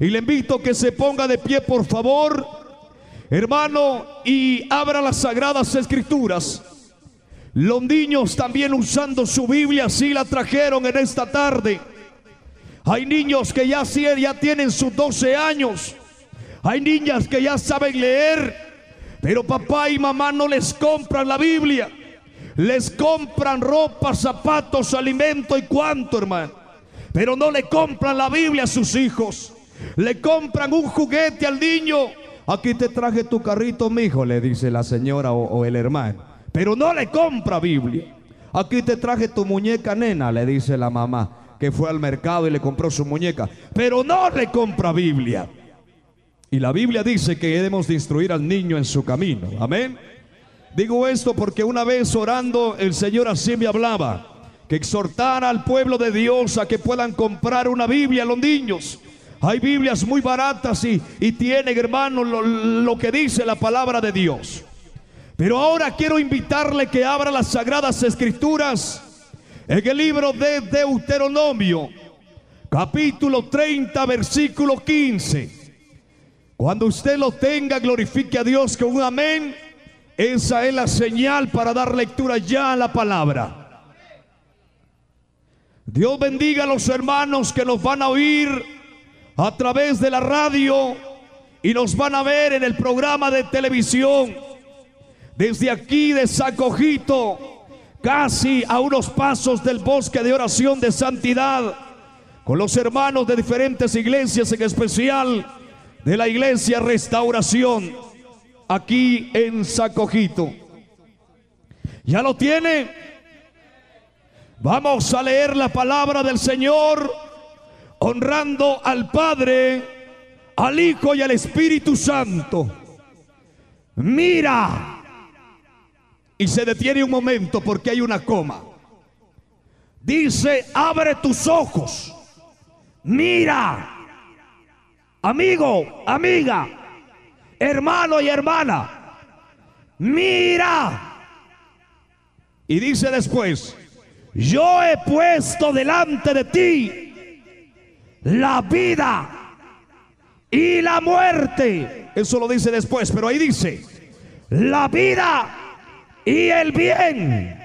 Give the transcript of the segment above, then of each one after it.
Y le invito que se ponga de pie, por favor, hermano, y abra las sagradas escrituras. Los niños también usando su Biblia, así la trajeron en esta tarde. Hay niños que ya, ya tienen sus 12 años. Hay niñas que ya saben leer, pero papá y mamá no les compran la Biblia. Les compran ropa, zapatos, alimento y cuánto, hermano. Pero no le compran la Biblia a sus hijos. Le compran un juguete al niño. Aquí te traje tu carrito, mi hijo, le dice la señora o, o el hermano. Pero no le compra Biblia. Aquí te traje tu muñeca, nena, le dice la mamá, que fue al mercado y le compró su muñeca. Pero no le compra Biblia. Y la Biblia dice que debemos de instruir al niño en su camino. Amén. Digo esto porque una vez orando el Señor así me hablaba, que exhortara al pueblo de Dios a que puedan comprar una Biblia a los niños. Hay Biblias muy baratas y, y tienen, hermanos, lo, lo que dice la palabra de Dios. Pero ahora quiero invitarle que abra las sagradas escrituras en el libro de Deuteronomio, capítulo 30, versículo 15. Cuando usted lo tenga, glorifique a Dios con un amén. Esa es la señal para dar lectura ya a la palabra. Dios bendiga a los hermanos que nos van a oír a través de la radio y nos van a ver en el programa de televisión. Desde aquí de Sacojito, casi a unos pasos del bosque de oración de santidad, con los hermanos de diferentes iglesias, en especial de la iglesia Restauración aquí en Sacojito. ¿Ya lo tiene? Vamos a leer la palabra del Señor honrando al Padre, al Hijo y al Espíritu Santo. Mira. Y se detiene un momento porque hay una coma. Dice, abre tus ojos. Mira. Amigo, amiga, hermano y hermana, mira. Y dice después, yo he puesto delante de ti la vida y la muerte. Eso lo dice después, pero ahí dice, la vida y el bien.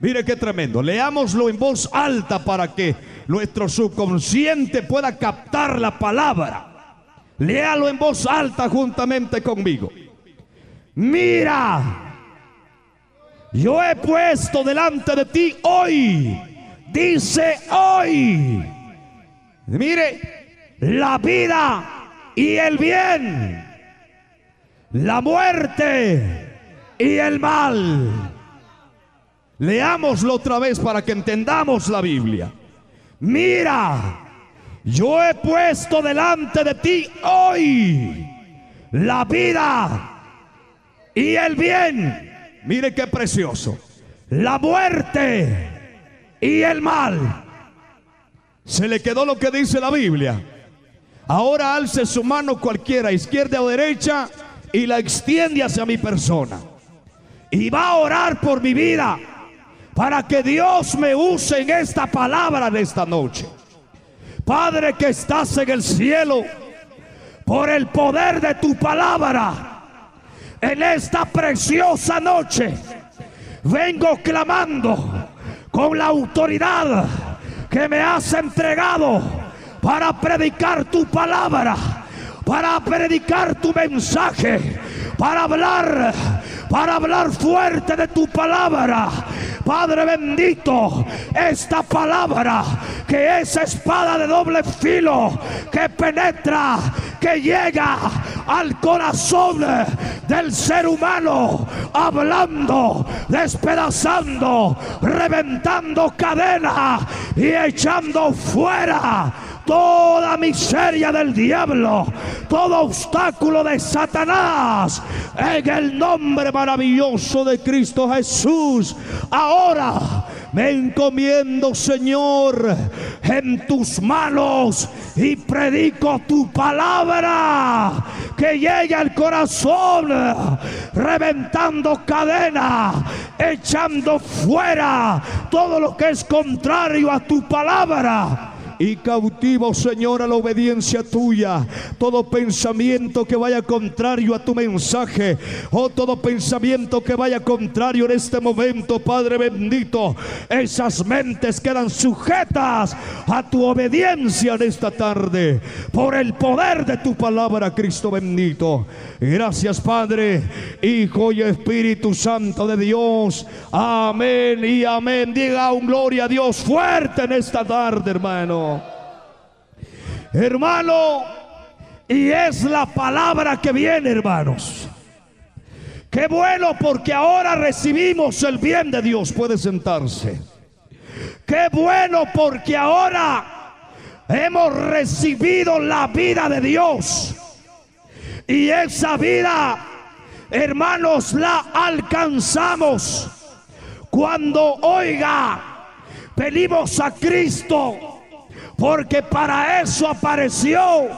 Mire qué tremendo. Leámoslo en voz alta para que nuestro subconsciente pueda captar la palabra. Léalo en voz alta juntamente conmigo. Mira, yo he puesto delante de ti hoy, dice hoy, mire, la vida y el bien, la muerte y el mal. Leámoslo otra vez para que entendamos la Biblia. Mira, yo he puesto delante de ti hoy la vida y el bien. Mire qué precioso. La muerte y el mal. Se le quedó lo que dice la Biblia. Ahora alce su mano cualquiera, izquierda o derecha, y la extiende hacia mi persona. Y va a orar por mi vida para que Dios me use en esta palabra de esta noche. Padre que estás en el cielo, por el poder de tu palabra, en esta preciosa noche, vengo clamando con la autoridad que me has entregado para predicar tu palabra, para predicar tu mensaje, para hablar, para hablar fuerte de tu palabra. Padre bendito, esta palabra que es espada de doble filo, que penetra, que llega al corazón del ser humano, hablando, despedazando, reventando cadenas y echando fuera toda miseria del diablo, todo obstáculo de Satanás, en el nombre maravilloso de Cristo Jesús. Ahora me encomiendo, Señor, en tus manos y predico tu palabra que llegue al corazón, reventando cadenas, echando fuera todo lo que es contrario a tu palabra y cautivo, Señor, a la obediencia tuya. Todo pensamiento que vaya contrario a tu mensaje, o oh, todo pensamiento que vaya contrario en este momento, Padre bendito, esas mentes quedan sujetas a tu obediencia en esta tarde, por el poder de tu palabra, Cristo bendito. Gracias, Padre, Hijo y Espíritu Santo de Dios. Amén y amén. Diga un gloria a Dios fuerte en esta tarde, hermano. Hermano, y es la palabra que viene, hermanos. Qué bueno porque ahora recibimos el bien de Dios. Puede sentarse. Qué bueno porque ahora hemos recibido la vida de Dios. Y esa vida, hermanos, la alcanzamos cuando oiga, venimos a Cristo porque para eso apareció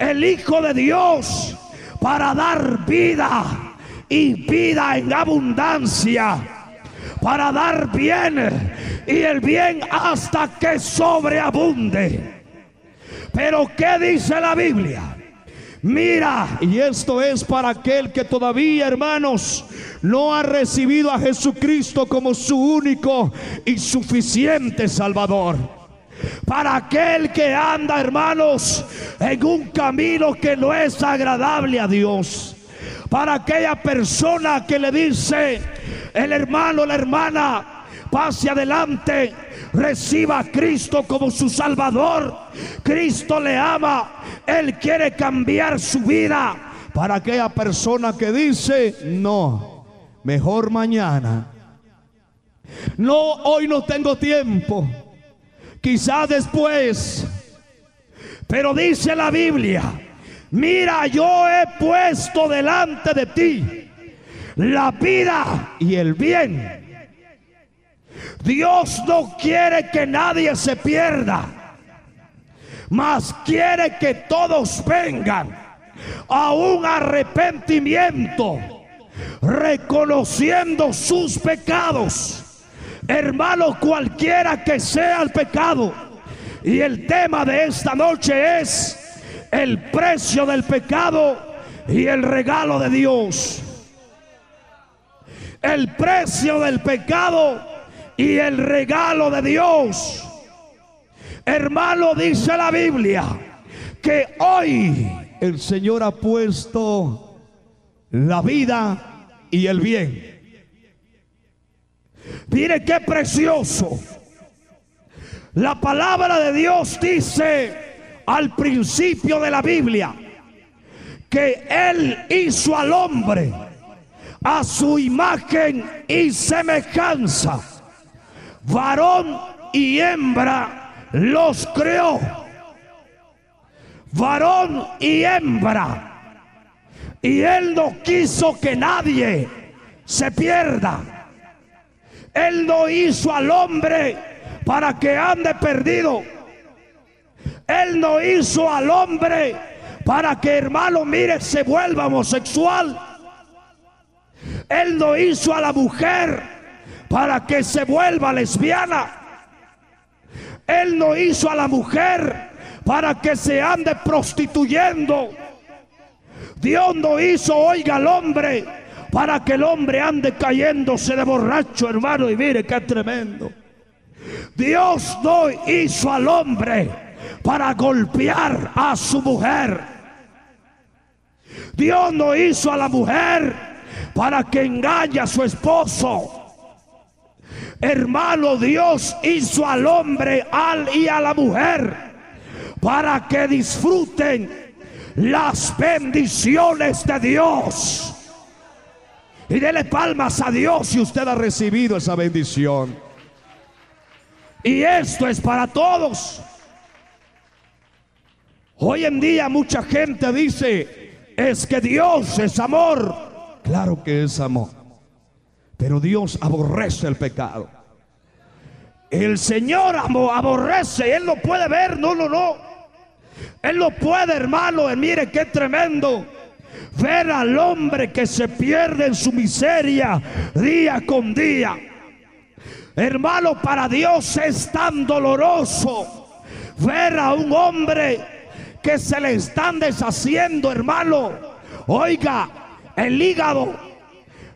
el Hijo de Dios, para dar vida y vida en abundancia, para dar bien y el bien hasta que sobreabunde. Pero ¿qué dice la Biblia? Mira, y esto es para aquel que todavía, hermanos, no ha recibido a Jesucristo como su único y suficiente Salvador. Para aquel que anda, hermanos, en un camino que no es agradable a Dios. Para aquella persona que le dice, el hermano, la hermana, pase adelante, reciba a Cristo como su Salvador. Cristo le ama, Él quiere cambiar su vida. Para aquella persona que dice, no, mejor mañana. No, hoy no tengo tiempo quizá después. Pero dice la Biblia, mira, yo he puesto delante de ti la vida y el bien. Dios no quiere que nadie se pierda, mas quiere que todos vengan a un arrepentimiento, reconociendo sus pecados Hermano, cualquiera que sea el pecado. Y el tema de esta noche es el precio del pecado y el regalo de Dios. El precio del pecado y el regalo de Dios. Hermano, dice la Biblia que hoy el Señor ha puesto la vida y el bien Mire qué precioso. La palabra de Dios dice al principio de la Biblia que Él hizo al hombre a su imagen y semejanza. Varón y hembra los creó. Varón y hembra. Y Él no quiso que nadie se pierda él no hizo al hombre para que ande perdido. Él no hizo al hombre para que hermano mire se vuelva homosexual. Él no hizo a la mujer para que se vuelva lesbiana. Él no hizo a la mujer para que se ande prostituyendo. Dios no hizo, oiga, al hombre para que el hombre ande cayéndose de borracho, hermano, y mire qué tremendo. Dios no hizo al hombre para golpear a su mujer. Dios no hizo a la mujer para que engañe a su esposo. Hermano, Dios hizo al hombre al y a la mujer para que disfruten las bendiciones de Dios. Y dele palmas a Dios si usted ha recibido esa bendición. Y esto es para todos. Hoy en día mucha gente dice, es que Dios es amor. Claro que es amor. Pero Dios aborrece el pecado. El Señor aborrece, Él lo puede ver, no, no, no. Él lo puede, hermano, mire qué tremendo ver al hombre que se pierde en su miseria día con día. Hermano, para Dios es tan doloroso ver a un hombre que se le están deshaciendo, hermano. Oiga, el hígado,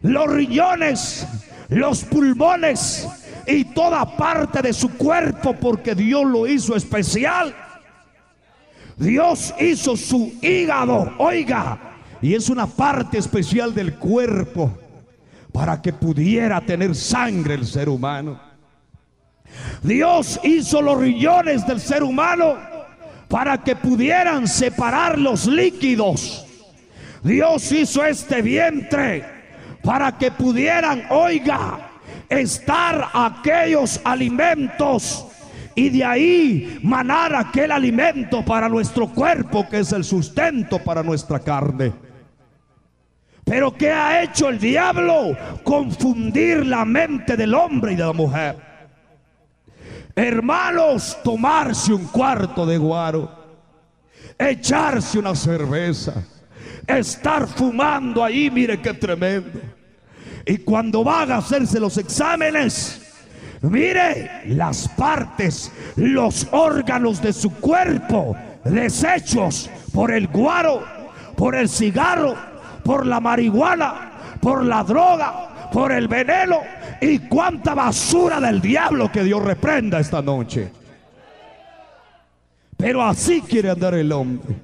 los riñones, los pulmones y toda parte de su cuerpo porque Dios lo hizo especial. Dios hizo su hígado, oiga, y es una parte especial del cuerpo para que pudiera tener sangre el ser humano. Dios hizo los riñones del ser humano para que pudieran separar los líquidos. Dios hizo este vientre para que pudieran, oiga, estar aquellos alimentos y de ahí manar aquel alimento para nuestro cuerpo que es el sustento para nuestra carne. Pero ¿qué ha hecho el diablo? Confundir la mente del hombre y de la mujer. Hermanos, tomarse un cuarto de guaro, echarse una cerveza, estar fumando ahí, mire qué tremendo. Y cuando van a hacerse los exámenes, mire las partes, los órganos de su cuerpo deshechos por el guaro, por el cigarro, por la marihuana, por la droga, por el veneno y cuánta basura del diablo que Dios reprenda esta noche. Pero así quiere andar el hombre.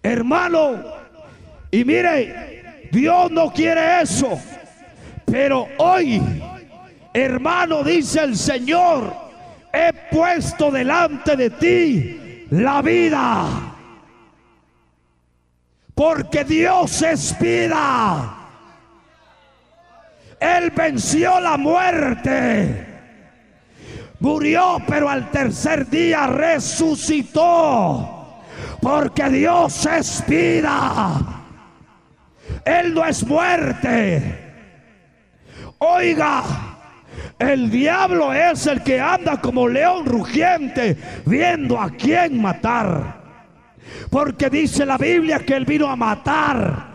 Hermano, y mire, Dios no quiere eso. Pero hoy, hermano, dice el Señor, he puesto delante de ti la vida porque Dios es vida. Él venció la muerte. Murió, pero al tercer día resucitó. Porque Dios es vida. Él no es muerte. Oiga, el diablo es el que anda como león rugiente viendo a quién matar. Porque dice la Biblia que Él vino a matar,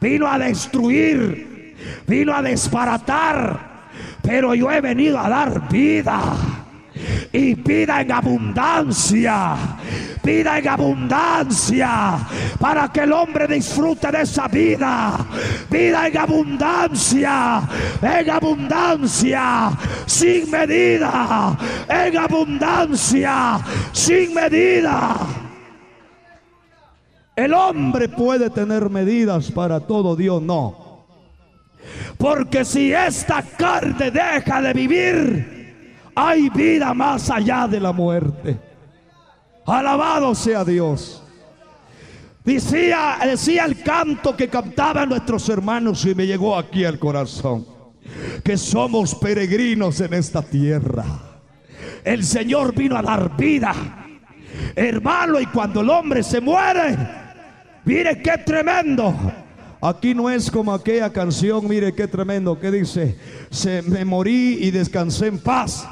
vino a destruir, vino a desbaratar. Pero yo he venido a dar vida y vida en abundancia. Vida en abundancia para que el hombre disfrute de esa vida. Vida en abundancia, en abundancia, sin medida, en abundancia, sin medida. El hombre puede tener medidas para todo, Dios no. Porque si esta carne deja de vivir, hay vida más allá de la muerte. Alabado sea Dios. Decía, decía el canto que cantaban nuestros hermanos y me llegó aquí al corazón. Que somos peregrinos en esta tierra. El Señor vino a dar vida. Hermano, y cuando el hombre se muere, Mire qué tremendo. Aquí no es como aquella canción, mire qué tremendo, que dice, se me morí y descansé en paz.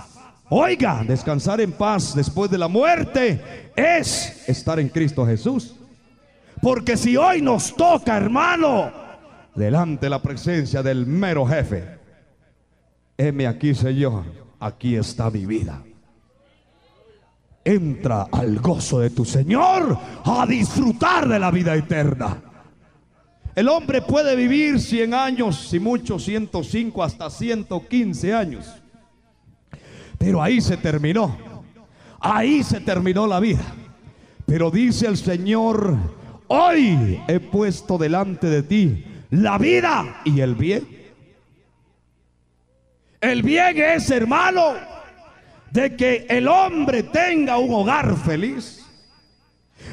Oiga, descansar en paz después de la muerte es estar en Cristo Jesús. Porque si hoy nos toca, hermano, delante de la presencia del mero jefe, heme aquí, Señor, aquí está mi vida entra al gozo de tu Señor a disfrutar de la vida eterna. El hombre puede vivir 100 años, si mucho 105 hasta 115 años. Pero ahí se terminó. Ahí se terminó la vida. Pero dice el Señor, hoy he puesto delante de ti la vida y el bien. El bien es, hermano, de que el hombre tenga un hogar feliz.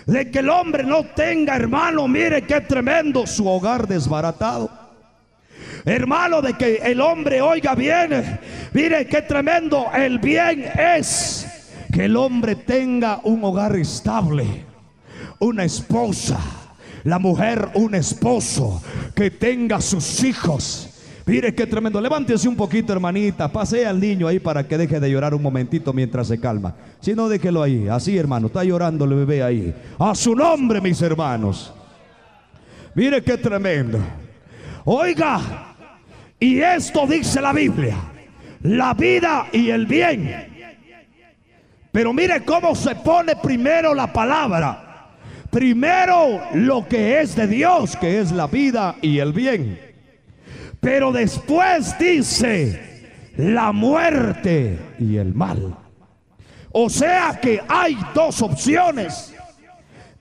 De que el hombre no tenga, hermano, mire qué tremendo su hogar desbaratado. Hermano, de que el hombre oiga bien, mire qué tremendo el bien es que el hombre tenga un hogar estable, una esposa, la mujer un esposo, que tenga sus hijos Mire qué tremendo. Levántese un poquito, hermanita. Pase al niño ahí para que deje de llorar un momentito mientras se calma. Si no, déjelo ahí. Así, hermano. Está llorando el bebé ahí. A su nombre, mis hermanos. Mire qué tremendo. Oiga. Y esto dice la Biblia. La vida y el bien. Pero mire cómo se pone primero la palabra. Primero lo que es de Dios, que es la vida y el bien. Pero después dice la muerte y el mal. O sea que hay dos opciones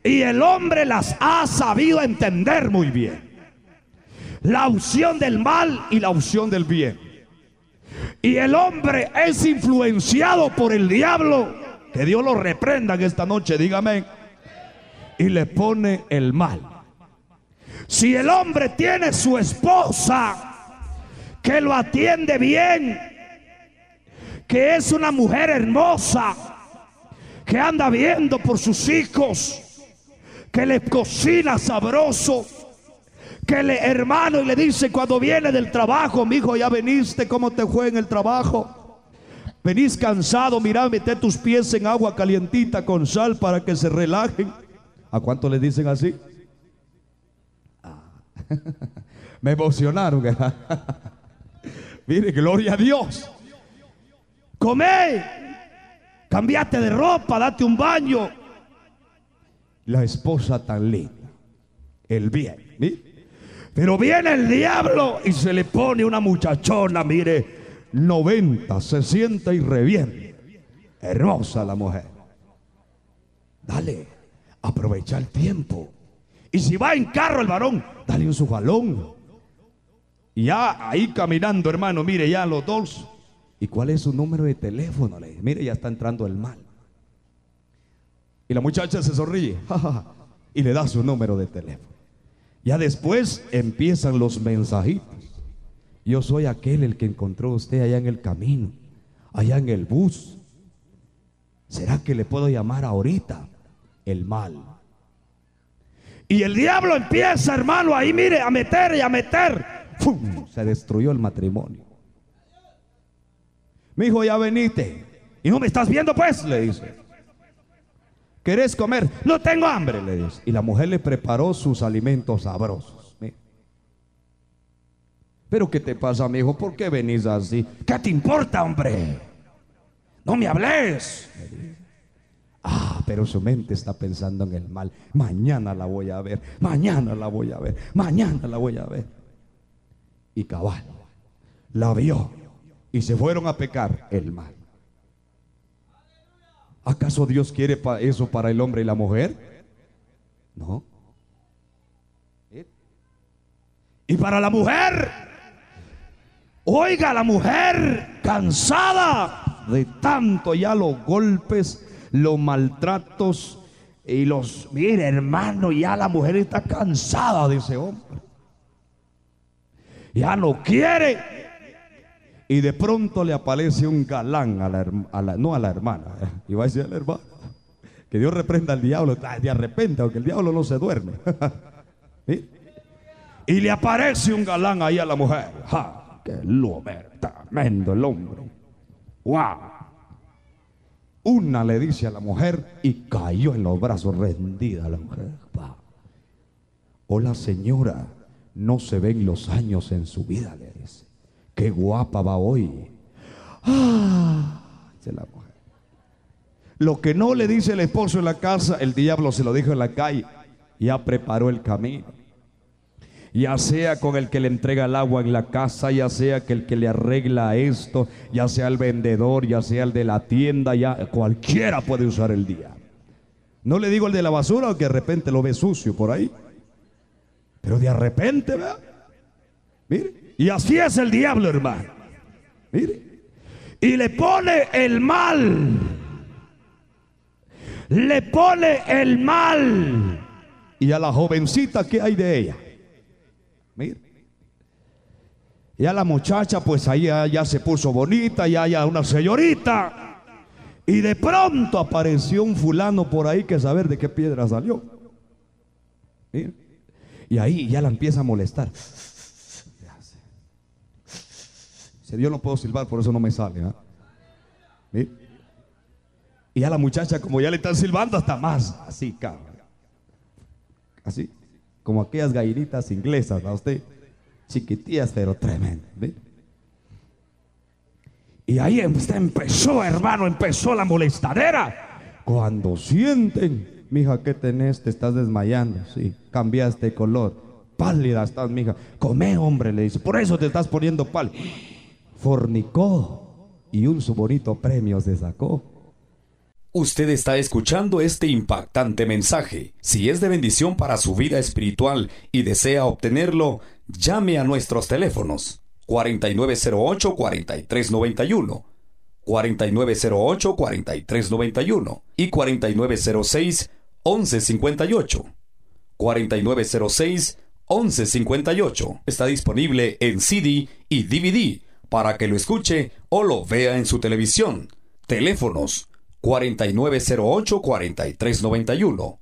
y el hombre las ha sabido entender muy bien. La opción del mal y la opción del bien. Y el hombre es influenciado por el diablo. Que Dios lo reprenda en esta noche, dígame. Y le pone el mal. Si el hombre tiene su esposa que lo atiende bien, que es una mujer hermosa, que anda viendo por sus hijos, que le cocina sabroso, que le hermano y le dice cuando viene del trabajo, mi hijo, ya veniste, ¿cómo te fue en el trabajo? Venís cansado, mira, mete tus pies en agua calientita con sal para que se relajen. ¿A cuánto le dicen así? Ah. Me emocionaron. Mire, gloria a Dios. Come, cambiate de ropa, date un baño. La esposa tan linda, el bien. Pero viene el diablo y se le pone una muchachona, mire, 90, se sienta y reviene. Hermosa la mujer. Dale, aprovecha el tiempo. Y si va en carro el varón, dale un su jalón. Y ya ahí caminando, hermano, mire, ya los dos ¿Y cuál es su número de teléfono? Le dije, mire, ya está entrando el mal. Y la muchacha se sonríe y le da su número de teléfono. Ya después empiezan los mensajitos. Yo soy aquel el que encontró usted allá en el camino, allá en el bus. ¿Será que le puedo llamar ahorita? El mal. Y el diablo empieza, hermano, ahí mire, a meter y a meter. Se destruyó el matrimonio. Mi hijo, ya veniste. Y no me estás viendo, pues, le dice. ¿Querés comer? No tengo hambre, le dice. Y la mujer le preparó sus alimentos sabrosos. Pero ¿qué te pasa, mi hijo? ¿Por qué venís así? ¿Qué te importa, hombre? No me hables. Ah, pero su mente está pensando en el mal. Mañana la voy a ver, mañana la voy a ver, mañana la voy a ver. Y cabal, la vio y se fueron a pecar el mal. ¿Acaso Dios quiere eso para el hombre y la mujer? No. Y para la mujer, oiga, la mujer cansada de tanto ya los golpes, los maltratos y los, mire hermano, ya la mujer está cansada de ese hombre. Ya no quiere y de pronto le aparece un galán a la, no a la hermana, y va a decir al hermano, que Dios reprenda al diablo, de repente, aunque el diablo no se duerme. Y le aparece un galán ahí a la mujer. ¡Ja! ¡Qué lomer! Tremendo el hombre. ¡Wow! Una le dice a la mujer y cayó en los brazos rendida la mujer. Hola señora, no se ven los años en su vida, le dice. Qué guapa va hoy. Ah, la mujer. Lo que no le dice el esposo en la casa, el diablo se lo dijo en la calle. Ya preparó el camino. Ya sea con el que le entrega el agua en la casa, ya sea que el que le arregla esto, ya sea el vendedor, ya sea el de la tienda, ya cualquiera puede usar el día. No le digo el de la basura, que de repente lo ve sucio por ahí. Pero de repente, vea. Mire, y así es el diablo, hermano. Mire. Y le pone el mal. Le pone el mal. Y a la jovencita, ¿qué hay de ella? Mire. Y a la muchacha, pues ahí ya, se puso bonita, ya ya una señorita. Y de pronto apareció un fulano por ahí que saber de qué piedra salió. Mire. Y ahí ya la empieza a molestar. Dios no puedo silbar, por eso no me sale. ¿ah? Y a la muchacha, como ya le están silbando, hasta más. Así, cabrón. Así. Como aquellas gallinitas inglesas, ¿a usted? Chiquitillas, pero tremendas. Y ahí empezó, hermano, empezó la molestadera. Cuando sienten, mija, ¿qué tenés? Te estás desmayando. Sí, cambiaste de color. Pálida estás, mija. Come, hombre, le dice. Por eso te estás poniendo pal. Fornicó y un su bonito premio se sacó. Usted está escuchando este impactante mensaje. Si es de bendición para su vida espiritual y desea obtenerlo, llame a nuestros teléfonos 4908-4391, 4908-4391 y 4906-1158. 4906-1158. Está disponible en CD y DVD para que lo escuche o lo vea en su televisión. Teléfonos 4908-4391,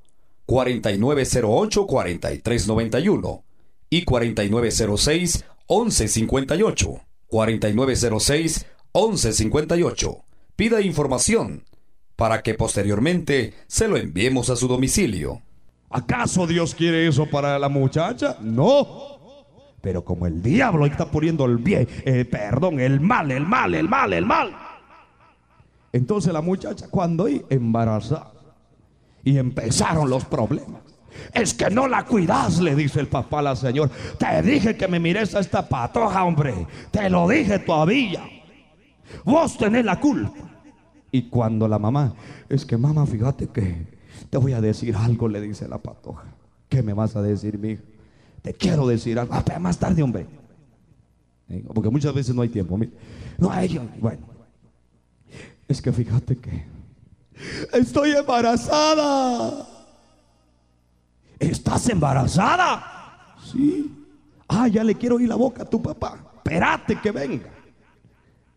4908-4391 y 4906 1158 4906 1158. Pida información para que posteriormente se lo enviemos a su domicilio. ¿Acaso Dios quiere eso para la muchacha? No. Pero como el diablo está poniendo el bien, eh, perdón, el mal, el mal, el mal, el mal. Entonces la muchacha cuando embarazada y empezaron los problemas. Es que no la cuidas, le dice el papá a la señora. Te dije que me mires a esta patoja, hombre. Te lo dije todavía. Vos tenés la culpa. Y cuando la mamá, es que mamá, fíjate que te voy a decir algo, le dice la patoja. ¿Qué me vas a decir, mi Te quiero decir algo. Ah, más tarde, hombre. Porque muchas veces no hay tiempo. No hay, bueno. Es que fíjate que estoy embarazada. ¿Estás embarazada? Sí. Ah, ya le quiero ir la boca a tu papá. Espérate que venga.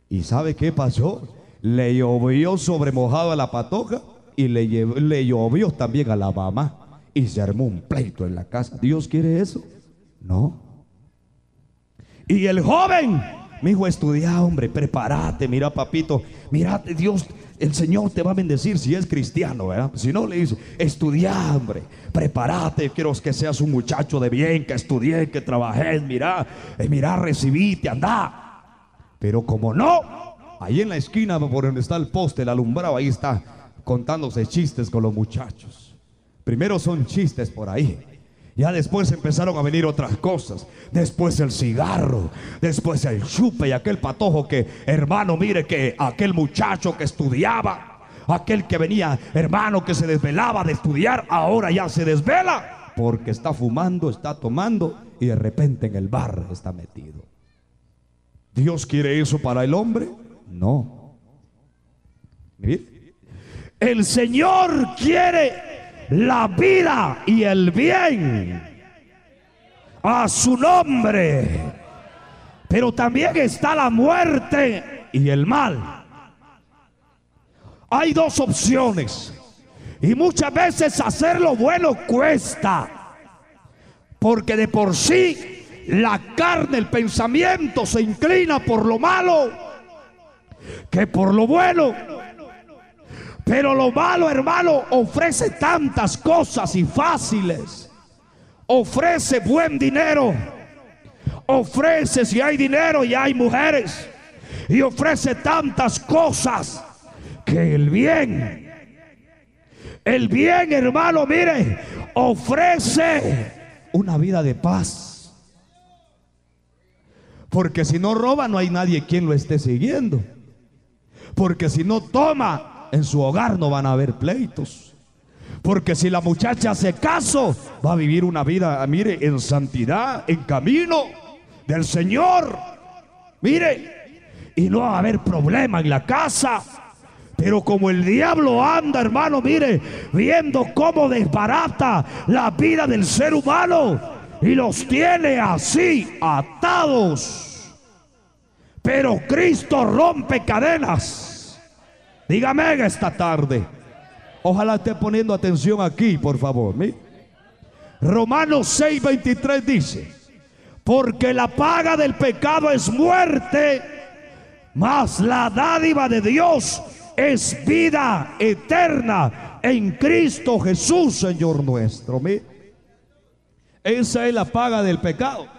¿Y sabe qué pasó? Le llovió sobre mojado a la patoja y le, le llovió también a la mamá. Y se armó un pleito en la casa. ¿Dios quiere eso? No. Y el joven, mi hijo, estudia, hombre, prepárate, mira, papito, mira, Dios el Señor te va a bendecir si es cristiano, ¿verdad? Si no, le dice, estudia, hombre, prepárate, quiero que seas un muchacho de bien, que estudie, que trabajes, mira, eh, mira, recibite, anda. Pero como no, ahí en la esquina por donde está el poste, el alumbrado, ahí está contándose chistes con los muchachos. Primero son chistes por ahí. Ya después empezaron a venir otras cosas. Después el cigarro. Después el chupe y aquel patojo que, hermano, mire que aquel muchacho que estudiaba. Aquel que venía, hermano, que se desvelaba de estudiar, ahora ya se desvela. Porque está fumando, está tomando y de repente en el bar está metido. ¿Dios quiere eso para el hombre? No. El Señor quiere la vida y el bien a su nombre. Pero también está la muerte y el mal. Hay dos opciones. Y muchas veces hacer lo bueno cuesta. Porque de por sí la carne, el pensamiento se inclina por lo malo que por lo bueno. Pero lo malo, hermano, ofrece tantas cosas y fáciles. Ofrece buen dinero. Ofrece si hay dinero y hay mujeres. Y ofrece tantas cosas que el bien, el bien, hermano, mire, ofrece una vida de paz. Porque si no roba, no hay nadie quien lo esté siguiendo. Porque si no toma, en su hogar no van a haber pleitos. Porque si la muchacha se caso, va a vivir una vida, mire, en santidad, en camino del Señor. Mire, y no va a haber problema en la casa. Pero como el diablo anda, hermano, mire, viendo cómo desbarata la vida del ser humano y los tiene así atados. Pero Cristo rompe cadenas. Dígame esta tarde. Ojalá esté poniendo atención aquí, por favor. Romanos 6:23 dice, porque la paga del pecado es muerte, mas la dádiva de Dios es vida eterna en Cristo Jesús, Señor nuestro. Esa es la paga del pecado.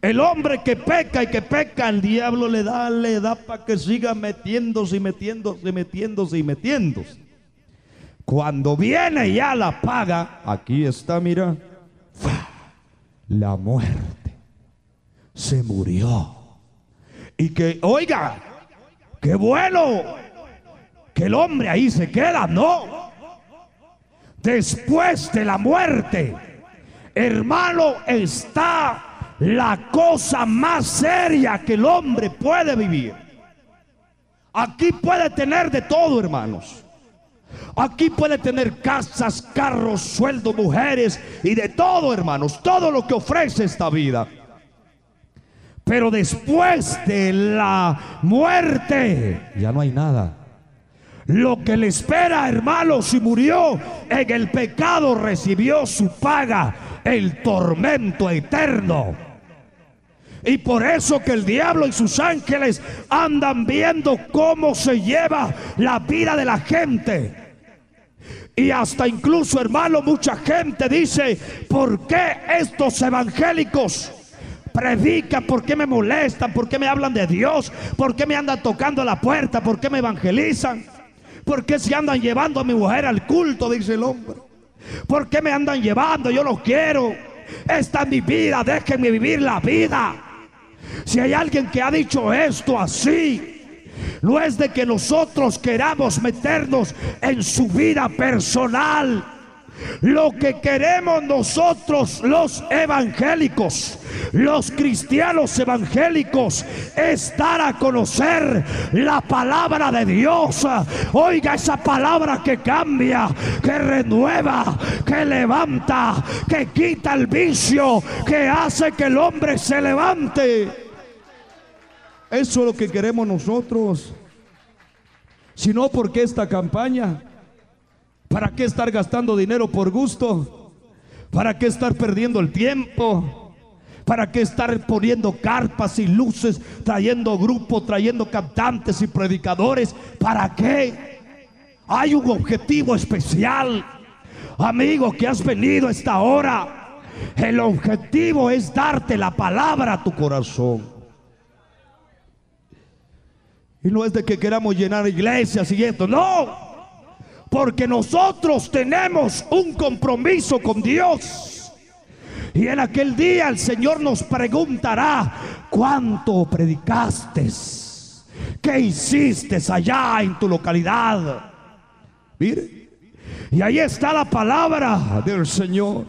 El hombre que peca y que peca, el diablo le da, le da para que siga metiéndose y metiéndose, metiéndose y metiéndose. Cuando viene ya la paga, aquí está, mira, la muerte. Se murió. Y que, oiga, qué bueno que el hombre ahí se queda, no. Después de la muerte, hermano, está la cosa más seria que el hombre puede vivir. Aquí puede tener de todo, hermanos. Aquí puede tener casas, carros, sueldos, mujeres y de todo, hermanos. Todo lo que ofrece esta vida. Pero después de la muerte ya no hay nada. Lo que le espera, hermanos, si murió en el pecado, recibió su paga, el tormento eterno. Y por eso que el diablo y sus ángeles andan viendo cómo se lleva la vida de la gente. Y hasta incluso, hermano, mucha gente dice, ¿por qué estos evangélicos predican? ¿Por qué me molestan? ¿Por qué me hablan de Dios? ¿Por qué me andan tocando la puerta? ¿Por qué me evangelizan? ¿Por qué se andan llevando a mi mujer al culto? Dice el hombre. ¿Por qué me andan llevando? Yo no quiero. Esta es mi vida, déjenme vivir la vida. Si hay alguien que ha dicho esto así, no es de que nosotros queramos meternos en su vida personal. Lo que queremos nosotros los evangélicos, los cristianos evangélicos, es dar a conocer la palabra de Dios. Oiga esa palabra que cambia, que renueva, que levanta, que quita el vicio, que hace que el hombre se levante. Eso es lo que queremos nosotros. Si no, ¿por qué esta campaña? ¿Para qué estar gastando dinero por gusto? ¿Para qué estar perdiendo el tiempo? ¿Para qué estar poniendo carpas y luces, trayendo grupos, trayendo cantantes y predicadores? ¿Para qué? Hay un objetivo especial. Amigo que has venido a esta hora. El objetivo es darte la palabra a tu corazón. Y no es de que queramos llenar iglesias y esto, no. Porque nosotros tenemos un compromiso con Dios. Y en aquel día el Señor nos preguntará, ¿cuánto predicaste? ¿Qué hiciste allá en tu localidad? Mire, y ahí está la palabra del Señor.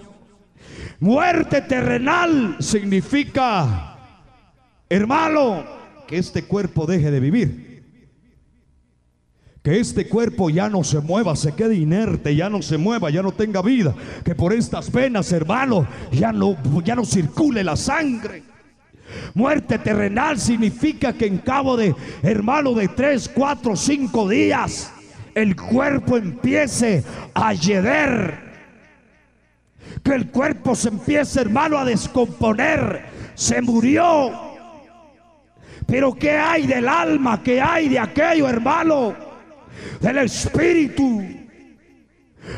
Muerte terrenal significa, hermano, que este cuerpo deje de vivir. Que este cuerpo ya no se mueva, se quede inerte, ya no se mueva, ya no tenga vida. Que por estas penas, hermano, ya no, ya no circule la sangre. Muerte terrenal significa que en cabo de, hermano, de tres, cuatro, cinco días, el cuerpo empiece a yeder. Que el cuerpo se empiece, hermano, a descomponer. Se murió pero ¿qué hay del alma? ¿Qué hay de aquello, hermano? Del espíritu.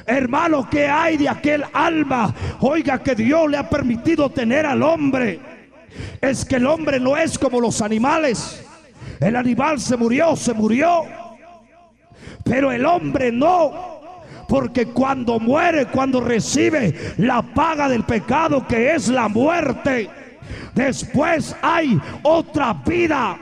Hermano, ¿qué hay de aquel alma? Oiga que Dios le ha permitido tener al hombre. Es que el hombre no es como los animales. El animal se murió, se murió. Pero el hombre no. Porque cuando muere, cuando recibe la paga del pecado que es la muerte, Después hay otra vida.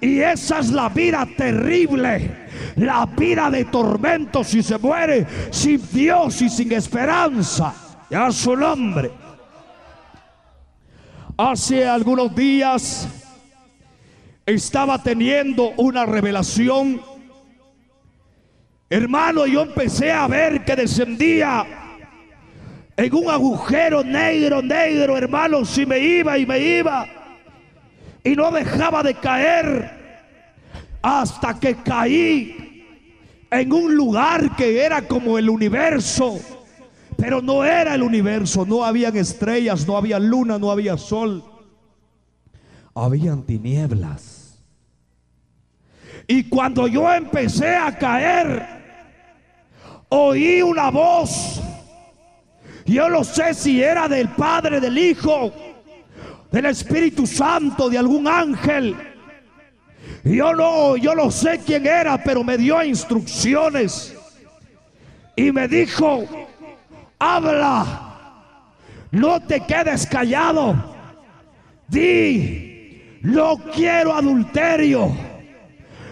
Y esa es la vida terrible. La vida de tormento si se muere sin Dios y sin esperanza. Ya su nombre. Hace algunos días estaba teniendo una revelación. Hermano, yo empecé a ver que descendía en un agujero negro, negro, hermano, si me iba y me iba. Y no dejaba de caer hasta que caí en un lugar que era como el universo. Pero no era el universo, no habían estrellas, no había luna, no había sol. Habían tinieblas. Y cuando yo empecé a caer, oí una voz yo no sé si era del Padre, del Hijo del Espíritu Santo, de algún ángel. Yo no, yo no sé quién era, pero me dio instrucciones. Y me dijo, habla, no te quedes callado, di, no quiero adulterio,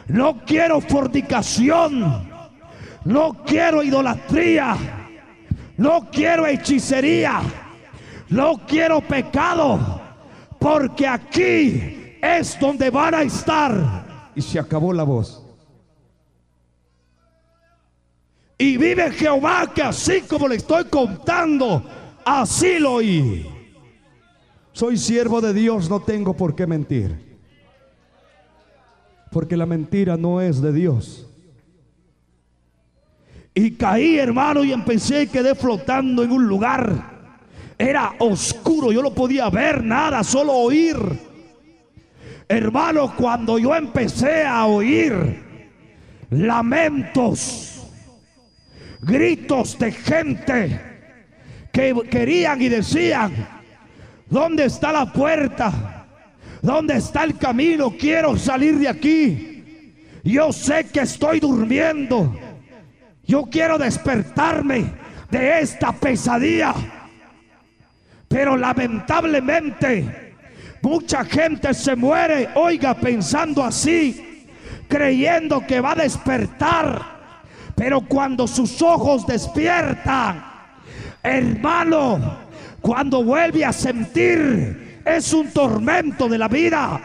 no quiero fornicación, no quiero idolatría, no quiero hechicería, no quiero pecado, porque aquí es donde van a estar. Y se acabó la voz. Y vive Jehová que así como le estoy contando, así lo oí. Soy siervo de Dios, no tengo por qué mentir. Porque la mentira no es de Dios. Y caí, hermano, y empecé y quedé flotando en un lugar. Era oscuro, yo no podía ver nada, solo oír. Hermano, cuando yo empecé a oír lamentos, gritos de gente que querían y decían, ¿dónde está la puerta? ¿Dónde está el camino? Quiero salir de aquí. Yo sé que estoy durmiendo. Yo quiero despertarme de esta pesadilla. Pero lamentablemente mucha gente se muere, oiga, pensando así, creyendo que va a despertar pero cuando sus ojos despiertan, hermano, cuando vuelve a sentir, es un tormento de la vida.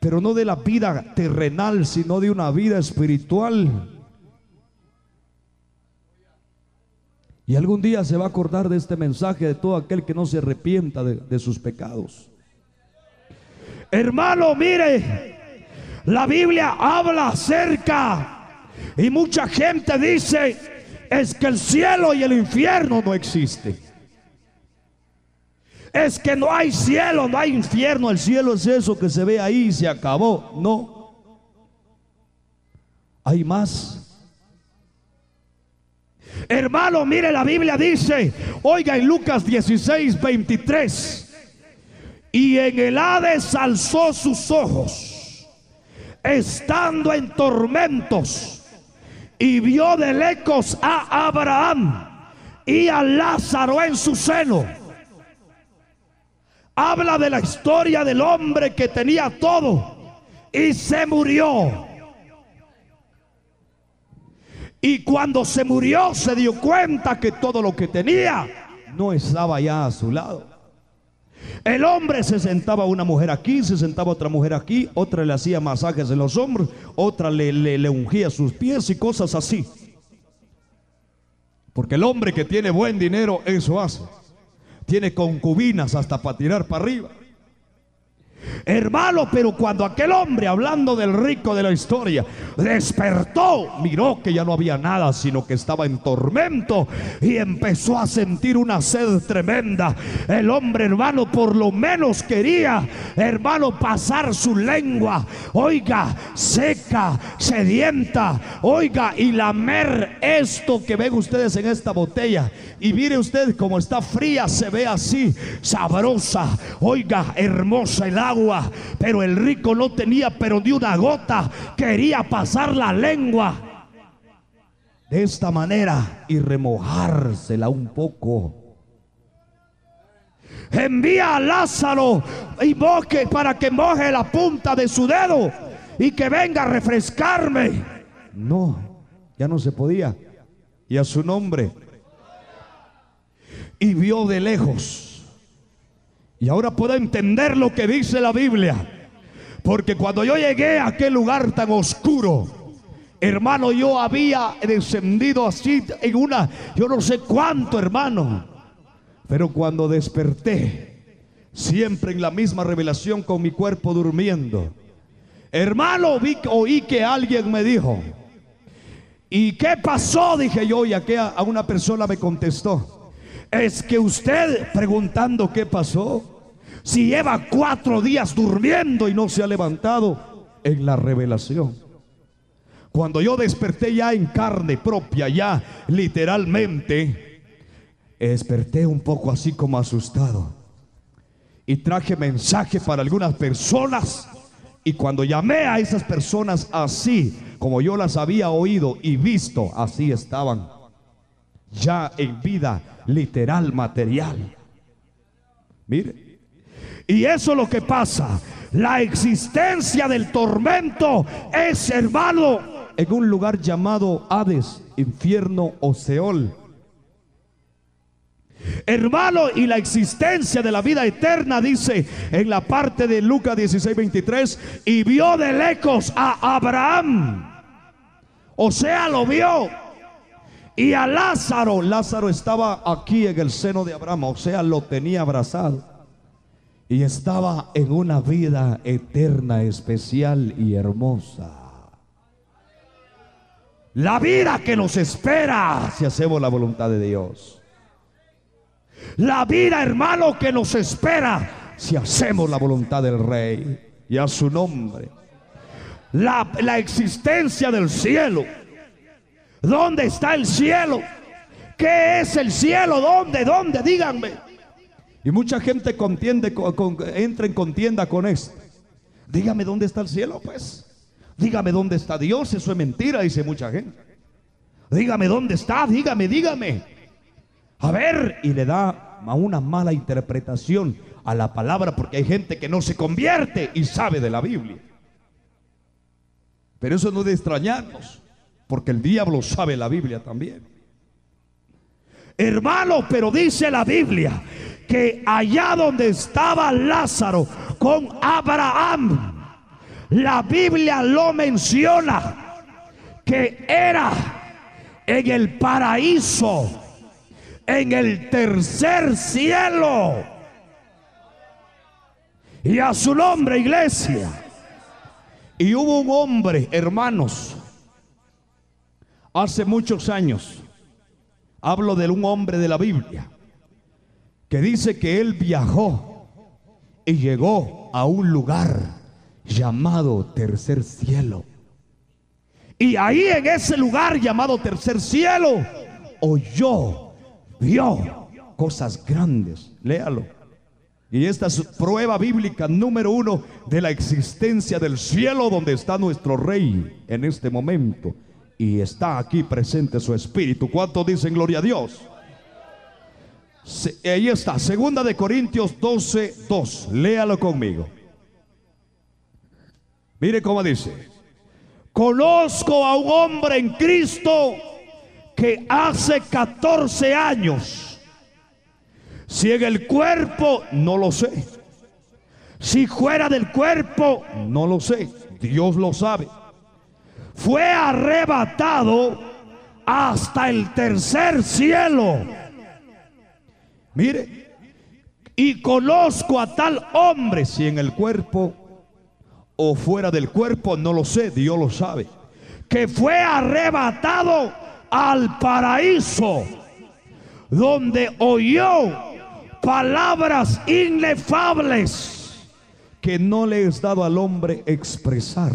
Pero no de la vida terrenal, sino de una vida espiritual. Y algún día se va a acordar de este mensaje de todo aquel que no se arrepienta de, sus pecados. Hermano, mire, la Biblia habla acerca y mucha gente dice, es que el cielo y el infierno no existen. Es que no hay cielo, no hay infierno. El cielo es eso que se ve ahí y se acabó. No. Hay más. Hermano, mire, la Biblia dice, oiga en Lucas 16, 23. Y en el Hades alzó sus ojos, estando en tormentos y vio de lejos a Abraham y a Lázaro en su seno. Habla de la historia del hombre que tenía todo y se murió. Y cuando se murió se dio cuenta que todo lo que tenía no estaba ya a su lado. El hombre se sentaba una mujer aquí, se sentaba otra mujer aquí, otra le hacía masajes en los hombros, otra le, le, ungía sus pies y cosas así. Porque el hombre que tiene buen dinero, eso hace. Tiene concubinas hasta para tirar para arriba. Hermano, pero cuando aquel hombre, hablando del rico de la historia, despertó, miró que ya no había nada, sino que estaba en tormento y empezó a sentir una sed tremenda. El hombre, hermano, por lo menos quería, hermano, pasar su lengua, oiga, seca, sedienta, oiga, y lamer esto que ven ustedes en esta botella. Y mire usted como está fría, se ve así, sabrosa, oiga, hermosa el agua. Pero el rico no tenía, pero ni una gota. Quería pasar la lengua de esta manera y remojársela un poco. Envía a Lázaro y moje para que moje la punta de su dedo y que venga a refrescarme. No, ya no se podía. Y a su nombre y vio de lejos. Y ahora puedo entender lo que dice la Biblia. Porque cuando yo llegué a aquel lugar tan oscuro, hermano, yo había descendido así en una, yo no sé cuánto, hermano. Pero cuando desperté, siempre en la misma revelación con mi cuerpo durmiendo, hermano, vi, oí que alguien me dijo, ¿y qué pasó? Dije yo, y a, a una persona me contestó. Es que usted preguntando qué pasó, si lleva cuatro días durmiendo y no se ha levantado en la revelación. Cuando yo desperté ya en carne propia, ya literalmente, desperté un poco así como asustado. y traje mensaje para algunas personas. Y cuando llamé a esas personas así, como yo las había oído y visto, así estaban, ya en vida literal, material. Mire, y eso es lo que pasa. La existencia del tormento es, hermano, en un lugar llamado Hades, infierno o Seol. Hermano, y la existencia de la vida eterna, dice en la parte de Lucas 16, 23, y vio de lejos a Abraham. O sea, lo vio. Y a Lázaro, Lázaro estaba aquí en el seno de Abraham, o sea, lo tenía abrazado. Y estaba en una vida eterna, especial y hermosa. La vida que nos espera si hacemos la voluntad de Dios. La vida, hermano, que nos espera si hacemos la voluntad del Rey y a su nombre. La, la existencia del cielo. ¿Dónde está el cielo? ¿Qué es el cielo? ¿Dónde? ¿Dónde? Díganme. Y mucha gente contiende, entra en contienda con esto. Dígame dónde está el cielo, pues. Dígame dónde está Dios. Eso es mentira, dice mucha gente. Dígame dónde está, dígame, dígame. A ver, y le da una mala interpretación a la palabra porque hay gente que no se convierte y sabe de la Biblia. Pero eso no de extrañarnos, porque el diablo sabe la Biblia también. Hermano, pero dice la Biblia que allá donde estaba Lázaro con Abraham, la Biblia lo menciona que era en el paraíso en el tercer cielo. Y a su nombre, iglesia. Y hubo un hombre, hermanos, hace muchos años, hablo de un hombre de la Biblia, que dice que él viajó y llegó a un lugar llamado tercer cielo. Y ahí en ese lugar llamado tercer cielo oyó vio cosas grandes. Léalo. Y esta es prueba bíblica número uno de la existencia del cielo donde está nuestro rey en este momento. Y está aquí presente su espíritu. ¿Cuántos dicen gloria a Dios? ahí está, segunda de Corintios 12, 2. Léalo conmigo. Mire cómo dice. Conozco a un hombre en Cristo que hace 14 años, si en el cuerpo, no lo sé. Si fuera del cuerpo, no lo sé. Dios lo sabe. Fue arrebatado hasta el tercer cielo. Mire, y conozco a tal hombre, si en el cuerpo o fuera del cuerpo, no lo sé, Dios lo sabe, que fue arrebatado al paraíso, donde oyó palabras inefables que no le es dado al hombre expresar.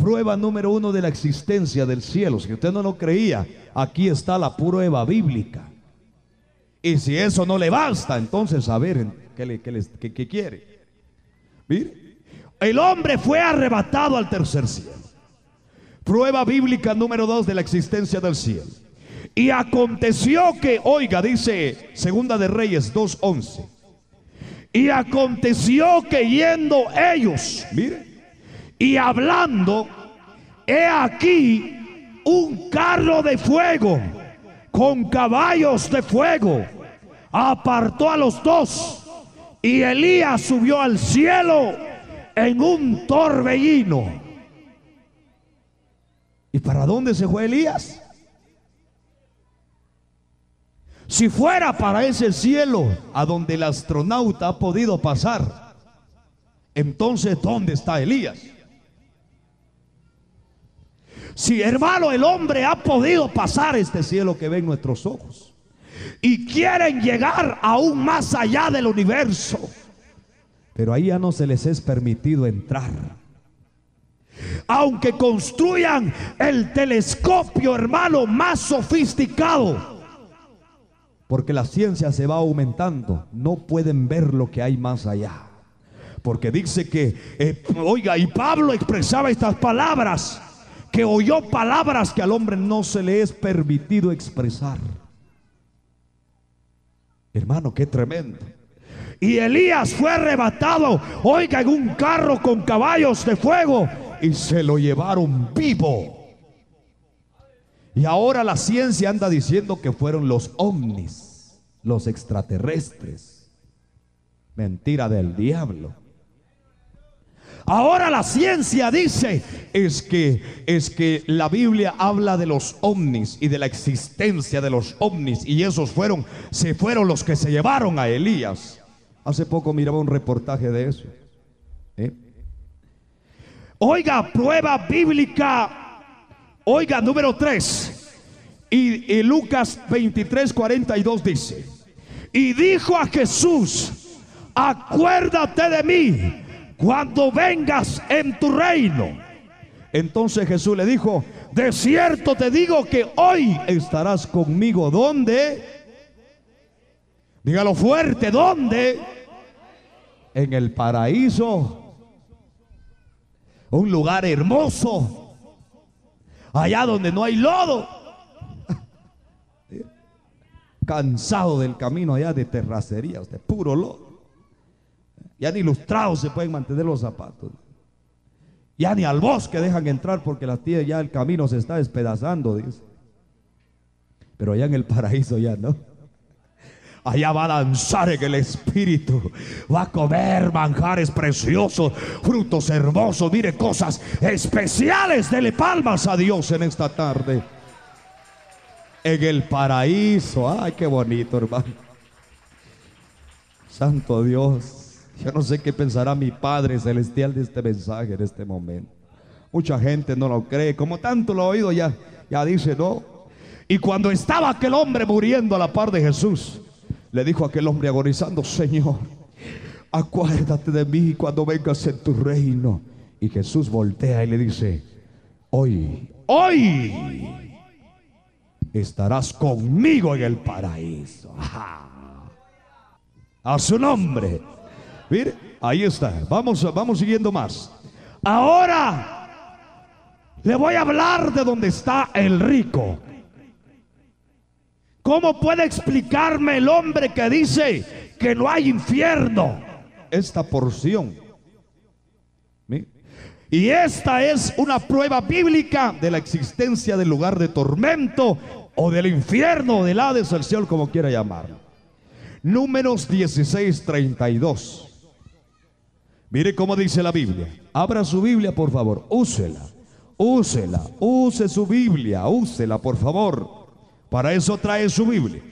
Prueba número uno de la existencia del cielo. Si usted no lo creía, aquí está la prueba bíblica. Y si eso no le basta, entonces a ver qué, le, quiere. Mire, el hombre fue arrebatado al tercer cielo. Prueba bíblica número dos de la existencia del cielo. Y aconteció que, oiga, dice Segunda de Reyes 2.11. Y aconteció que yendo ellos, mire, y hablando, he aquí un carro de fuego con caballos de fuego. Apartó a los dos y Elías subió al cielo en un torbellino. ¿Y para dónde se fue Elías? Si fuera para ese cielo a donde el astronauta ha podido pasar, entonces ¿dónde está Elías? Si hermano el hombre ha podido pasar este cielo que ven nuestros ojos. Y quieren llegar aún más allá del universo, pero ahí ya no se les es permitido entrar. Aunque construyan el telescopio, hermano, más sofisticado, porque la ciencia se va aumentando, no pueden ver lo que hay más allá. Porque dice que, eh, oiga, y Pablo expresaba estas palabras, que oyó palabras que al hombre no se le es permitido expresar. Hermano, qué tremendo. Y Elías fue arrebatado, oiga, en un carro con caballos de fuego y se lo llevaron vivo. Y ahora la ciencia anda diciendo que fueron los ovnis, los extraterrestres. Mentira del diablo. Ahora la ciencia dice es que es que la Biblia habla de los ovnis y de la existencia de los ovnis y esos fueron se fueron los que se llevaron a Elías. Hace poco miraba un reportaje de eso. ¿eh? Oiga, prueba bíblica. Oiga, número 3. Y, Lucas 23, 42 dice, y dijo a Jesús, acuérdate de mí cuando vengas en tu reino. Entonces Jesús le dijo, de cierto te digo que hoy estarás conmigo. ¿Dónde? Dígalo fuerte, ¿dónde? En el paraíso. Un lugar hermoso. Allá donde no hay lodo. Cansado del camino allá de terracerías, de puro lodo. Ya ni ilustrados se pueden mantener los zapatos. Ya ni al bosque dejan entrar porque la tía ya el camino se está despedazando. Pero allá en el paraíso ya no. Allá va a danzar en el espíritu. Va a comer manjares preciosos, frutos hermosos. Mire, cosas especiales. Dele palmas a Dios en esta tarde. En el paraíso. Ay, qué bonito, hermano. Santo Dios. Yo no sé qué pensará mi Padre Celestial de este mensaje en este momento. Mucha gente no lo cree. Como tanto lo ha oído ya, ya dice no. Y cuando estaba aquel hombre muriendo a la par de Jesús, le dijo a aquel hombre agonizando, Señor, acuérdate de mí cuando vengas en tu reino. Y Jesús voltea y le dice, hoy, hoy estarás conmigo en el paraíso. A su nombre. Mire, ahí está. Vamos, vamos siguiendo más. Ahora le voy a hablar de donde está el rico. ¿Cómo puede explicarme el hombre que dice que no hay infierno? Esta porción. Y esta es una prueba bíblica de la existencia del lugar de tormento o del infierno o del Hades, el cielo, como quiera llamarlo. Números 16, 32. Mire cómo dice la Biblia. Abra su Biblia, por favor. Úsela. Úsela. Use su Biblia. Úsela, por favor. Para eso trae su Biblia.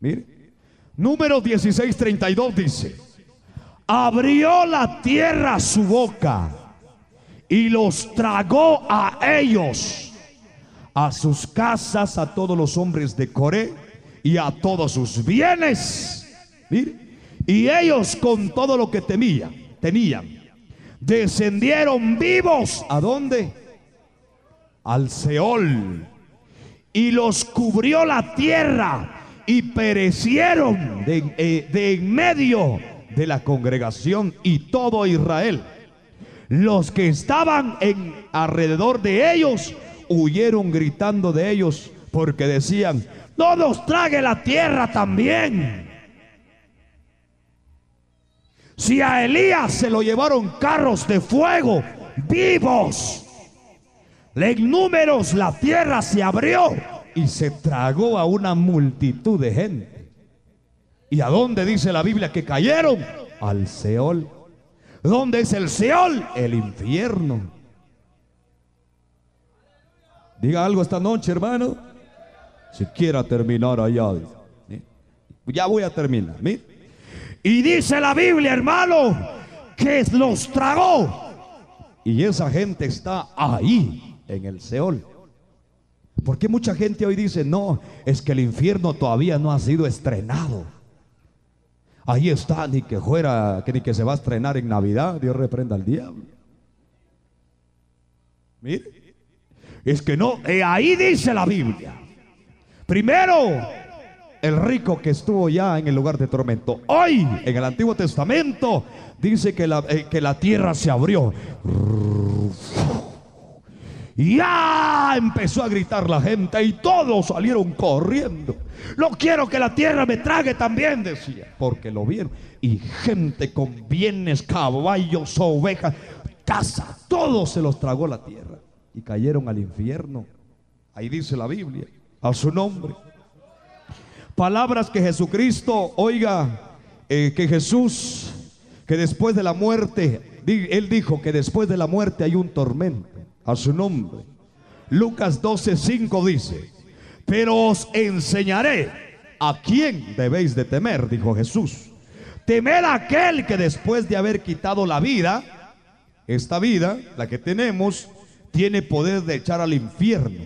Mire. Número 16:32 dice, abrió la tierra su boca y los tragó a ellos, a sus casas, a todos los hombres de Coré y a todos sus bienes. Mire, y ellos con todo lo que temían, tenían, descendieron vivos. ¿A dónde? Al Seol. Y los cubrió la tierra y perecieron de, eh, de en medio de la congregación y todo Israel. Los que estaban en alrededor de ellos huyeron gritando de ellos porque decían, no nos trague la tierra también. Si a Elías se lo llevaron carros de fuego vivos, en números la tierra se abrió y se tragó a una multitud de gente. ¿Y a dónde dice la Biblia que cayeron? Al Seol. ¿Dónde es el Seol? El infierno. Diga algo esta noche, hermano. Si quiera terminar allá. Ya voy a terminar. Y dice la Biblia, hermano, que los tragó. Y esa gente está ahí, en el Seol. Porque mucha gente hoy dice, no, es que el infierno todavía no ha sido estrenado. Ahí está, ni que fuera, que ni que se va a estrenar en Navidad, Dios reprenda al diablo. Mire, es que no, eh, ahí dice la Biblia. Primero, el rico que estuvo ya en el lugar de tormento. Hoy, en el Antiguo Testamento, dice que la, eh, que la tierra se abrió. Ya empezó a gritar la gente y todos salieron corriendo. No quiero que la tierra me trague también, decía, porque lo vieron. Y gente con bienes, caballos, ovejas, casa, todos se los tragó la tierra y cayeron al infierno. Ahí dice la Biblia, a su nombre. Palabras que Jesucristo, oiga, eh, que Jesús, que después de la muerte, él dijo que después de la muerte hay un tormento a su nombre. Lucas 12:5 dice, pero os enseñaré a quién debéis de temer, dijo Jesús. Temer a aquel que después de haber quitado la vida, esta vida, la que tenemos, tiene poder de echar al infierno.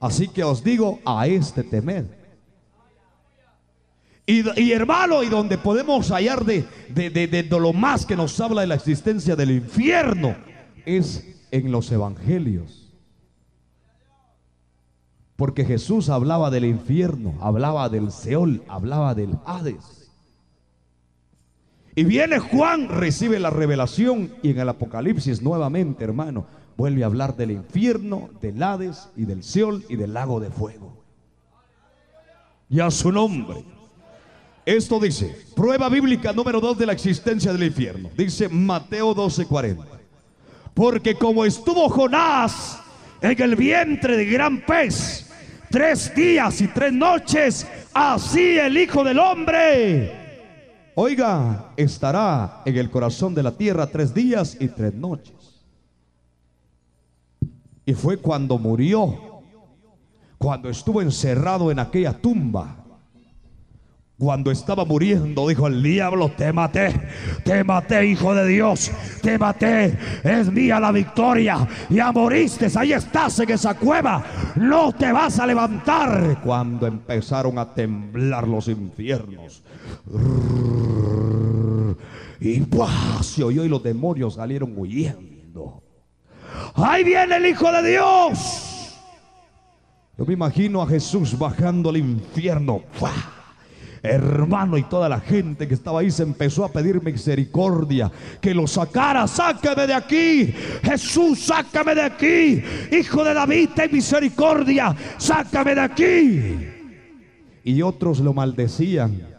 Así que os digo a este temer. Y, hermano, y donde podemos hallar de, de, de, lo más que nos habla de la existencia del infierno, es en los evangelios. Porque Jesús hablaba del infierno, hablaba del Seol, hablaba del Hades. Y viene Juan, recibe la revelación y en el Apocalipsis nuevamente, hermano, vuelve a hablar del infierno, del Hades y del Seol y del lago de fuego. Y a su nombre. Esto dice, prueba bíblica número 2 de la existencia del infierno. Dice Mateo 12:40. Porque como estuvo Jonás en el vientre de gran pez tres días y tres noches, así el Hijo del Hombre, oiga, estará en el corazón de la tierra tres días y tres noches. Y fue cuando murió, cuando estuvo encerrado en aquella tumba cuando estaba muriendo, dijo el diablo, te maté, te maté, hijo de Dios, te maté, es mía la victoria, ya moriste, ahí estás en esa cueva, no te vas a levantar. Cuando empezaron a temblar los infiernos, y se oyó y los demonios salieron huyendo. Ahí viene el Hijo de Dios. Yo me imagino a Jesús bajando al infierno. Hermano, y toda la gente que estaba ahí se empezó a pedir misericordia, que lo sacara, sácame de aquí, Jesús, sácame de aquí, hijo de David, ten misericordia, sácame de aquí. Y otros lo maldecían.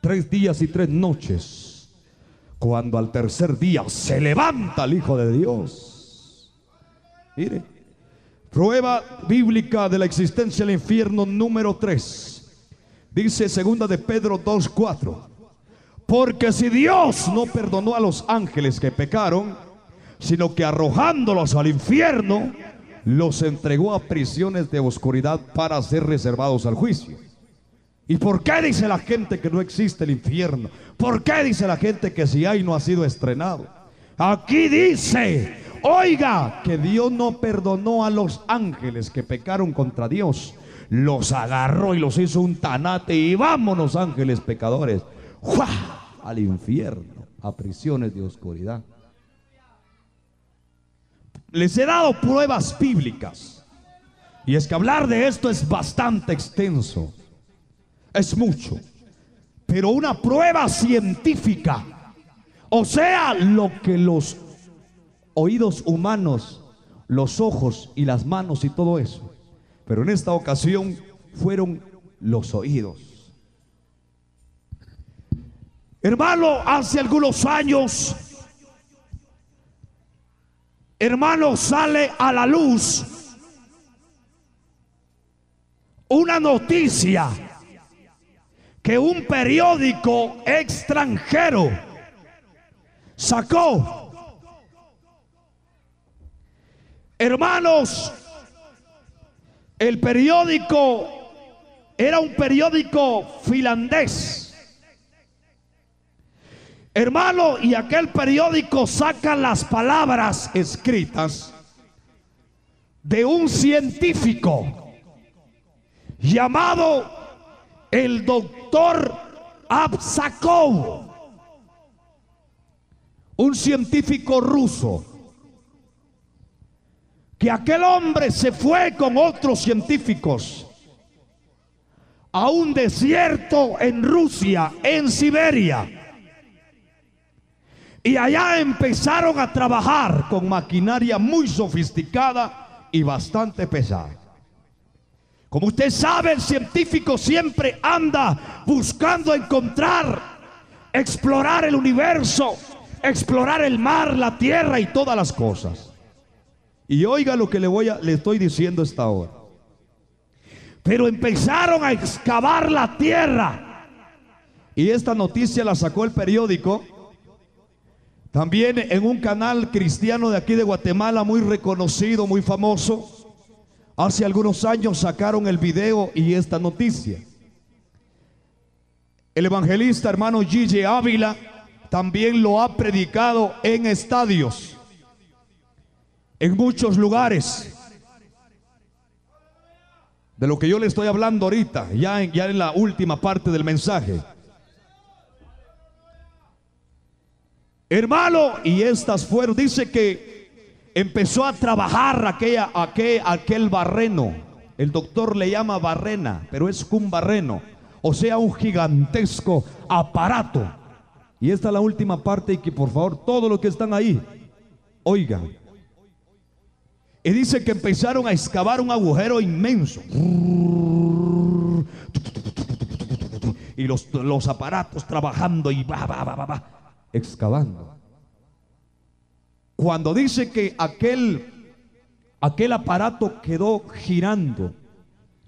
Tres días y tres noches, cuando al tercer día se levanta el Hijo de Dios. Mire, prueba bíblica de la existencia del infierno número tres Dice segunda de Pedro 2:4. Porque si Dios no perdonó a los ángeles que pecaron, sino que arrojándolos al infierno, los entregó a prisiones de oscuridad para ser reservados al juicio. ¿Y por qué dice la gente que no existe el infierno? ¿Por qué dice la gente que si hay no ha sido estrenado? Aquí dice, oiga, que Dios no perdonó a los ángeles que pecaron contra Dios, los agarró y los hizo un tanate y vámonos ángeles pecadores, al infierno, a prisiones de oscuridad. Les he dado pruebas bíblicas. Y es que hablar de esto es bastante extenso. Es mucho. Pero una prueba científica. O sea, lo que los oídos humanos, los ojos y las manos y todo eso pero en esta ocasión fueron los oídos. Hermano, hace algunos años, hermano, sale a la luz una noticia que un periódico extranjero sacó. Hermanos, el periódico era un periódico finlandés. Hermano, y aquel periódico saca las palabras escritas de un científico llamado el doctor Absakov, un científico ruso que aquel hombre se fue con otros científicos a un desierto en Rusia, en Siberia. Y allá empezaron a trabajar con maquinaria muy sofisticada y bastante pesada. Como usted sabe, el científico siempre anda buscando encontrar, explorar el universo, explorar el mar, la tierra y todas las cosas. Y oiga lo que le voy a, le estoy diciendo esta hora. Pero empezaron a excavar la tierra. Y esta noticia la sacó el periódico. También en un canal cristiano de aquí de Guatemala, muy reconocido, muy famoso. Hace algunos años sacaron el video y esta noticia. El evangelista hermano Gigi Ávila también lo ha predicado en estadios, en muchos lugares de lo que yo le estoy hablando ahorita, ya en, ya en la última parte del mensaje. Hermano, y estas fueron, dice que empezó a trabajar aquella, aquel, aquel barreno. El doctor le llama barrena, pero es un barreno, o sea, un gigantesco aparato. Y esta es la última parte y que por favor, todos los que están ahí, oigan. Y dice que empezaron a excavar un agujero inmenso. Y los, los aparatos trabajando y va, va, va, va, va, excavando. Cuando dice que aquel, aquel aparato quedó girando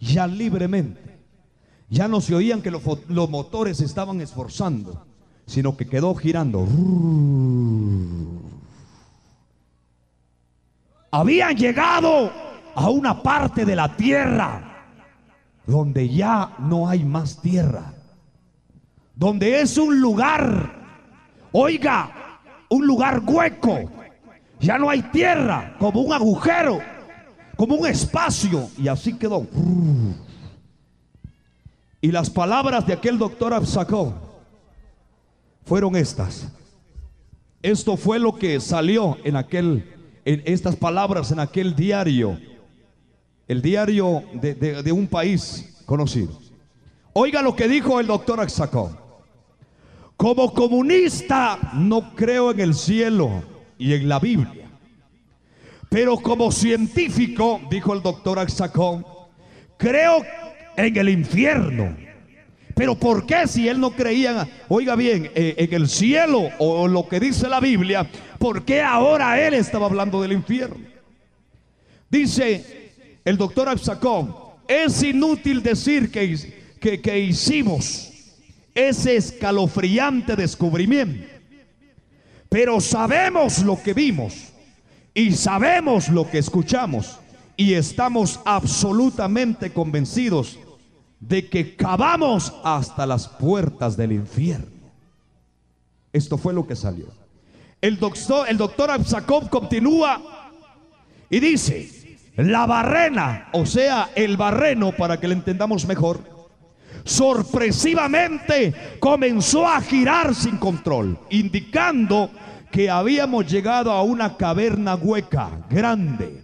ya libremente, ya no se oían que los, los motores estaban esforzando, sino que quedó girando habían llegado a una parte de la tierra donde ya no hay más tierra, donde es un lugar, oiga, un lugar hueco, ya no hay tierra, como un agujero, como un espacio, y así quedó. Y las palabras de aquel doctor Absacó fueron estas. Esto fue lo que salió en aquel en estas palabras en aquel diario, el diario de, un país conocido. Oiga lo que dijo el doctor Axacó. Como comunista no creo en el cielo y en la Biblia. Pero como científico, dijo el doctor Axacó, creo en el infierno. Pero ¿por qué si él no creía, oiga bien, eh, en el cielo o lo que dice la Biblia, por qué ahora él estaba hablando del infierno? Dice el doctor Absacón, es inútil decir que, que, que hicimos ese escalofriante descubrimiento, pero sabemos lo que vimos y sabemos lo que escuchamos y estamos absolutamente convencidos de que cavamos hasta las puertas del infierno. Esto fue lo que salió. El doctor, el doctor Absakov continúa y dice, la barrena, o sea, el barreno, para que lo entendamos mejor, sorpresivamente comenzó a girar sin control, indicando que habíamos llegado a una caverna hueca, grande.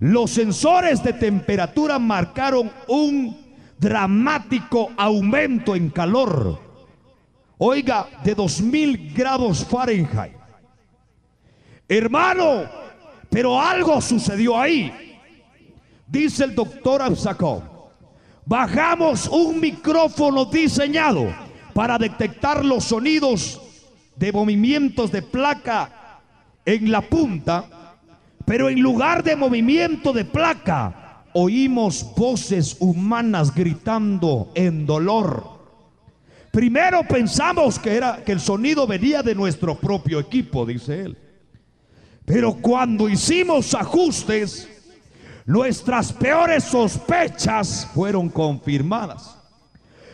Los sensores de temperatura marcaron un dramático aumento en calor. Oiga, de 2000 grados Fahrenheit. Hermano, pero algo sucedió ahí. Dice el doctor Absakov. Bajamos un micrófono diseñado para detectar los sonidos de movimientos de placa en la punta, pero en lugar de movimiento de placa, oímos voces humanas gritando en dolor. Primero pensamos que era que el sonido venía de nuestro propio equipo, dice él. Pero cuando hicimos ajustes, nuestras peores sospechas fueron confirmadas.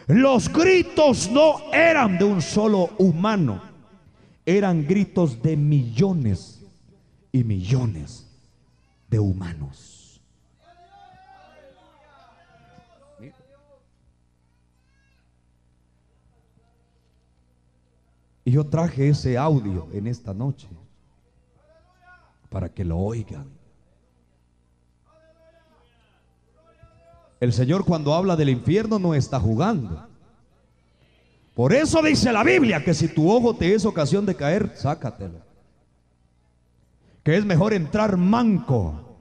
Los gritos no eran de un solo humano, eran gritos de millones y millones de humanos. Y yo traje ese audio en esta noche para que lo oigan. El Señor cuando habla del infierno no está jugando. Por eso dice la Biblia que si tu ojo te es ocasión de caer, sácatelo. Que es mejor entrar manco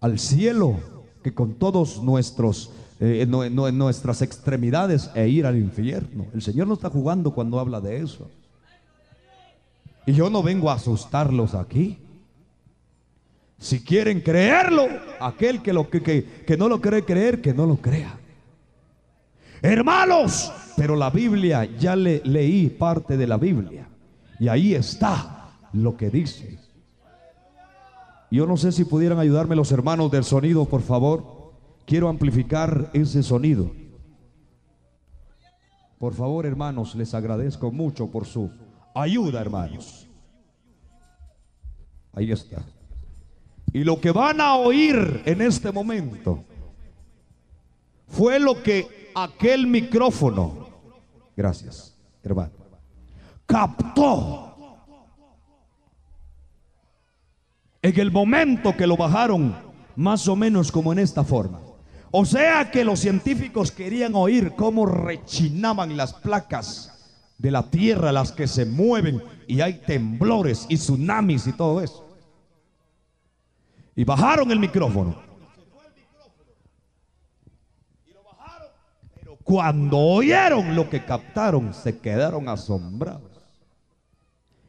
al cielo que con todos nuestros eh, nuestras extremidades e ir al infierno. El Señor no está jugando cuando habla de eso. Y yo no vengo a asustarlos aquí. Si quieren creerlo, aquel que, lo, que, que, no lo cree creer, que no lo crea. Hermanos, pero la Biblia, ya le, leí parte de la Biblia. Y ahí está lo que dice. Yo no sé si pudieran ayudarme los hermanos del sonido, por favor. Quiero amplificar ese sonido. Por favor, hermanos, les agradezco mucho por su ayuda, hermanos. Ahí está. Y lo que van a oír en este momento fue lo que aquel micrófono, gracias, hermano, captó en el momento que lo bajaron, más o menos como en esta forma. O sea que los científicos querían oír cómo rechinaban las placas de la tierra, las que se mueven y hay temblores y tsunamis y todo eso. Y bajaron el micrófono. Pero cuando oyeron lo que captaron, se quedaron asombrados.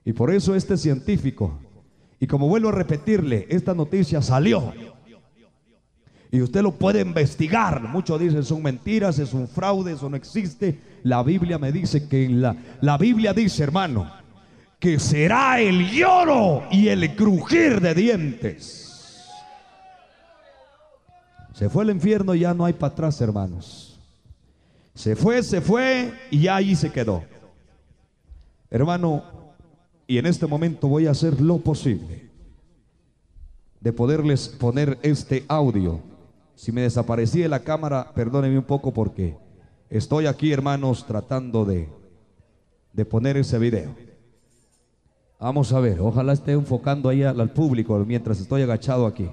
Y por eso este científico, y como vuelvo a repetirle, esta noticia salió. Y usted lo puede investigar. Muchos dicen son mentiras, es un fraude, eso no existe. La Biblia me dice que en la, la Biblia dice, hermano, que será el lloro y el crujir de dientes. Se fue al infierno y ya no hay para atrás, hermanos. Se fue, se fue y ya ahí se quedó. Hermano, y en este momento voy a hacer lo posible de poderles poner este audio. Si me desaparecí de la cámara, perdónenme un poco porque estoy aquí, hermanos, tratando de, de poner ese video. Vamos a ver, ojalá esté enfocando ahí al público mientras estoy agachado aquí.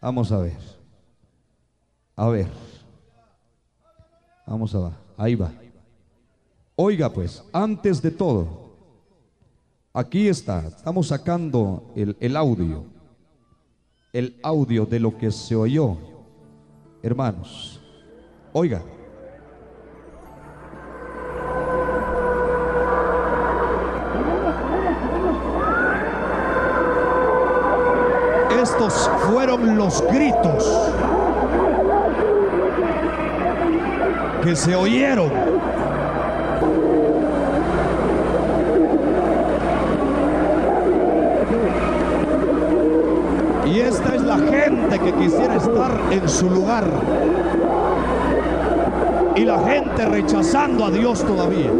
Vamos a ver. A ver. Vamos a. Ahí va. Oiga pues, antes de todo, aquí está, estamos sacando el, el audio, el audio de lo que se oyó. Hermanos, oiga. Estos fueron los gritos que se oyeron. Y esta es la gente que quisiera estar en su lugar. Y la gente rechazando a Dios todavía.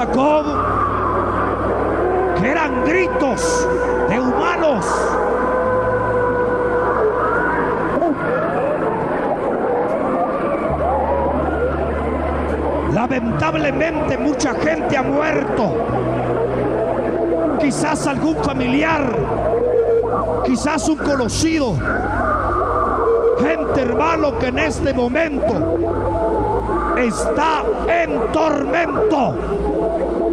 Jacob, que eran gritos de humanos. Lamentablemente mucha gente ha muerto. Quizás algún familiar, quizás un conocido. Gente hermano que en este momento está en tormento.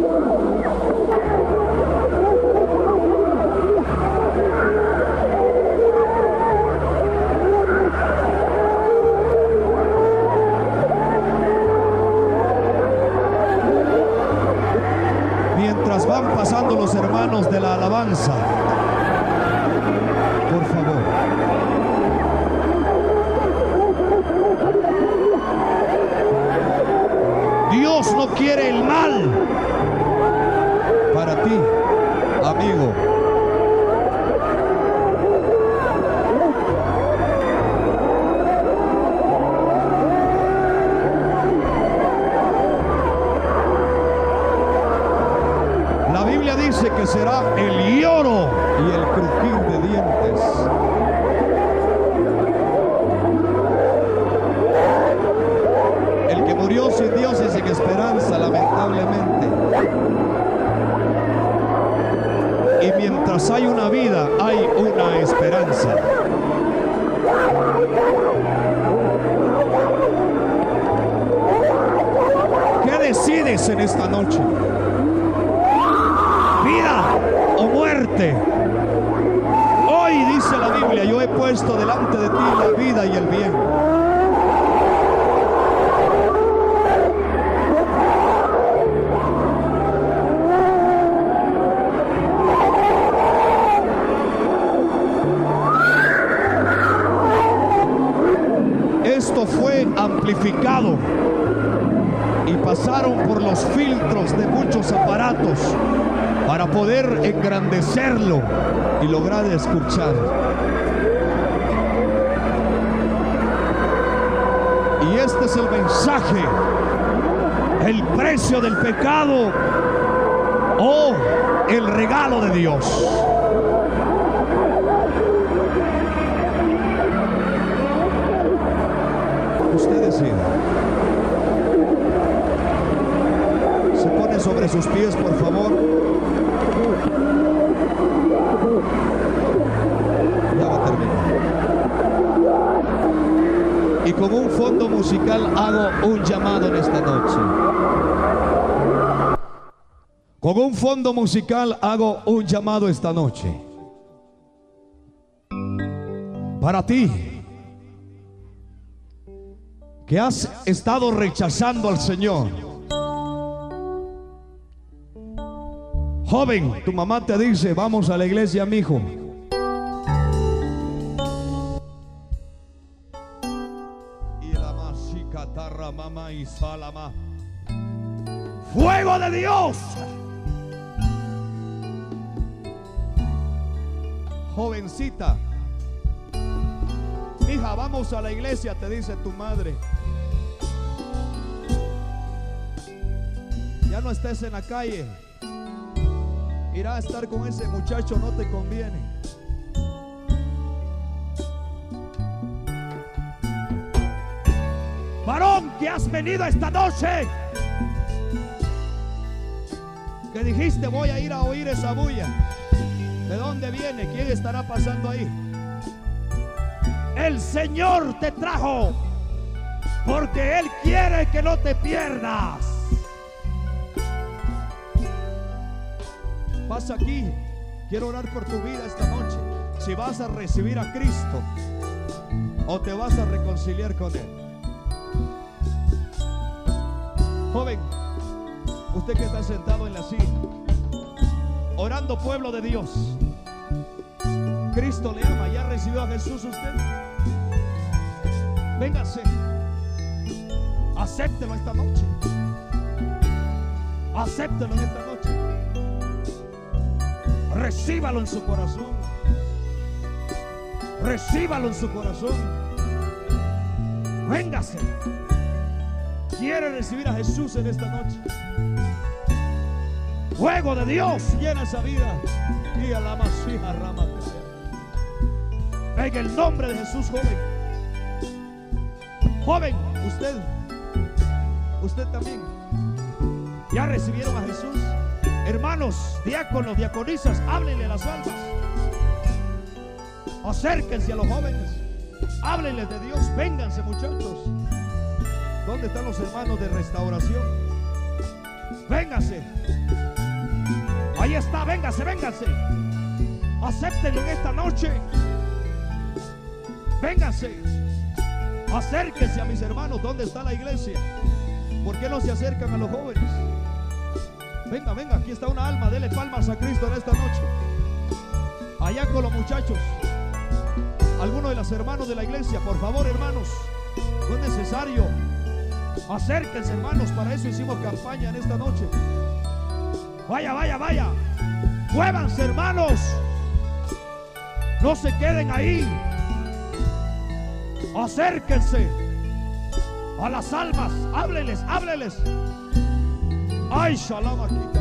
He puesto delante de ti la vida y el bien. Esto fue amplificado y pasaron por los filtros de muchos aparatos para poder engrandecerlo y lograr escuchar. Es el mensaje, el precio del pecado o el regalo de Dios. Usted decide. Se pone sobre sus pies, por favor. Ya va a terminar. Y con un fondo musical hago un llamado en esta noche. Con un fondo musical hago un llamado esta noche. Para ti que has estado rechazando al Señor. Joven, tu mamá te dice, vamos a la iglesia, mi hijo. Fuego de Dios. Jovencita, hija, vamos a la iglesia, te dice tu madre. Ya no estés en la calle. Ir a estar con ese muchacho no te conviene. Varón que has venido esta noche. Que dijiste voy a ir a oír esa bulla. ¿De dónde viene? ¿Quién estará pasando ahí? El Señor te trajo porque Él quiere que no te pierdas. Pasa aquí. Quiero orar por tu vida esta noche. Si vas a recibir a Cristo o te vas a reconciliar con Él. Joven, usted que está sentado en la silla, orando pueblo de Dios. Cristo le ama. ¿Ya recibió a Jesús usted? Véngase. Acéptelo esta noche. Acéptelo en esta noche. Recíbalo en su corazón. Recíbalo en su corazón. Véngase. Quiere recibir a Jesús en esta noche. Fuego de Dios llena esa vida. Y a la masija rama. En el nombre de Jesús, joven. Joven, usted. Usted también. ¿Ya recibieron a Jesús? Hermanos, diáconos, diaconisas, háblenle a las almas. Acérquense a los jóvenes. Háblenles de Dios. Vénganse, muchachos. ¿Dónde están los hermanos de restauración? Vénganse. Ahí está, véngase, véngase. Acéptenlo en esta noche. Vénganse. Acérquense a mis hermanos. ¿Dónde está la iglesia? ¿Por qué no se acercan a los jóvenes? Venga, venga, aquí está una alma. Dele palmas a Cristo en esta noche. Allá con los muchachos. Algunos de los hermanos de la iglesia, por favor, hermanos. No es necesario. Acérquense, hermanos. Para eso hicimos campaña en esta noche. Vaya, vaya, vaya. Muévanse, hermanos. No se queden ahí. Acérquense a las almas. Háblenles, háblenles. Ay, shalom aquí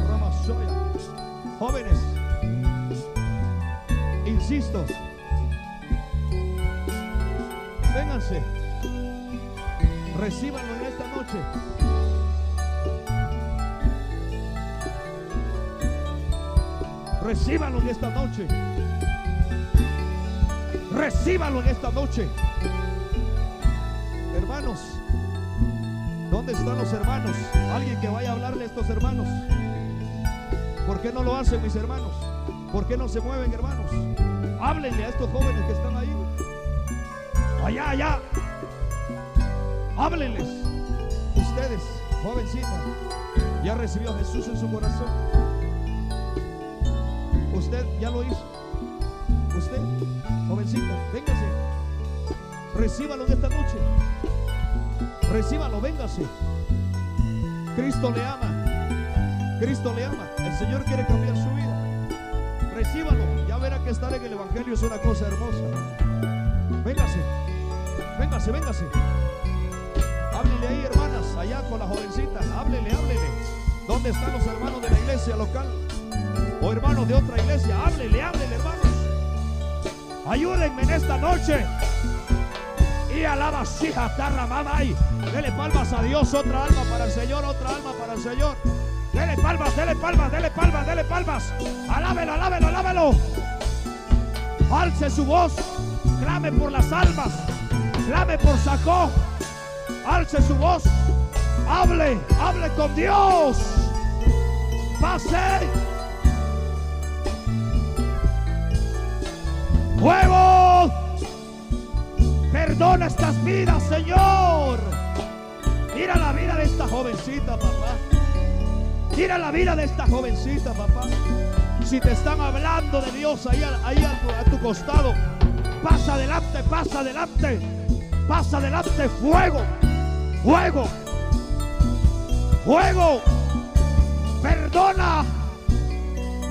Jóvenes, insisto, vénganse, recíbanlo noche. Recíbanlo en esta noche. Recíbalo en esta noche. Hermanos, ¿dónde están los hermanos? Alguien que vaya a hablarle a estos hermanos. ¿Por qué no lo hacen mis hermanos? ¿Por qué no se mueven hermanos? Háblenle a estos jóvenes que están ahí. Allá, allá. Háblenles. Ustedes, jovencita, ya recibió a Jesús en su corazón. Usted ya lo hizo. Usted, jovencita, véngase. Recíbalo en esta noche. Recíbalo, véngase. Cristo le ama. Cristo le ama. El Señor quiere cambiar su vida. Recíbalo. Ya verá que estar en el Evangelio es una cosa hermosa. Véngase. Véngase, véngase. Con la jovencita. Háblele, háblele. ¿Dónde están los hermanos de la iglesia local? O hermanos de otra iglesia. Háblele, háblele, hermanos. Ayúdenme en esta noche. Y alaba hija tarra y Dele palmas a Dios, otra alma para el Señor, otra alma para el Señor. Dele palmas, dele palmas, dele palmas, dele palmas. Alábelo, alábelo, alábelo. Alce su voz, clame por las almas, clame por Sacó. Alce su voz, hable, hable con Dios. Pase. Fuego. Perdona estas vidas, Señor. Mira la vida de esta jovencita, papá. Mira la vida de esta jovencita, papá. Si te están hablando de Dios ahí, ahí a, tu, costado, pasa adelante, pasa adelante, pasa adelante, fuego, fuego, fuego. Perdona.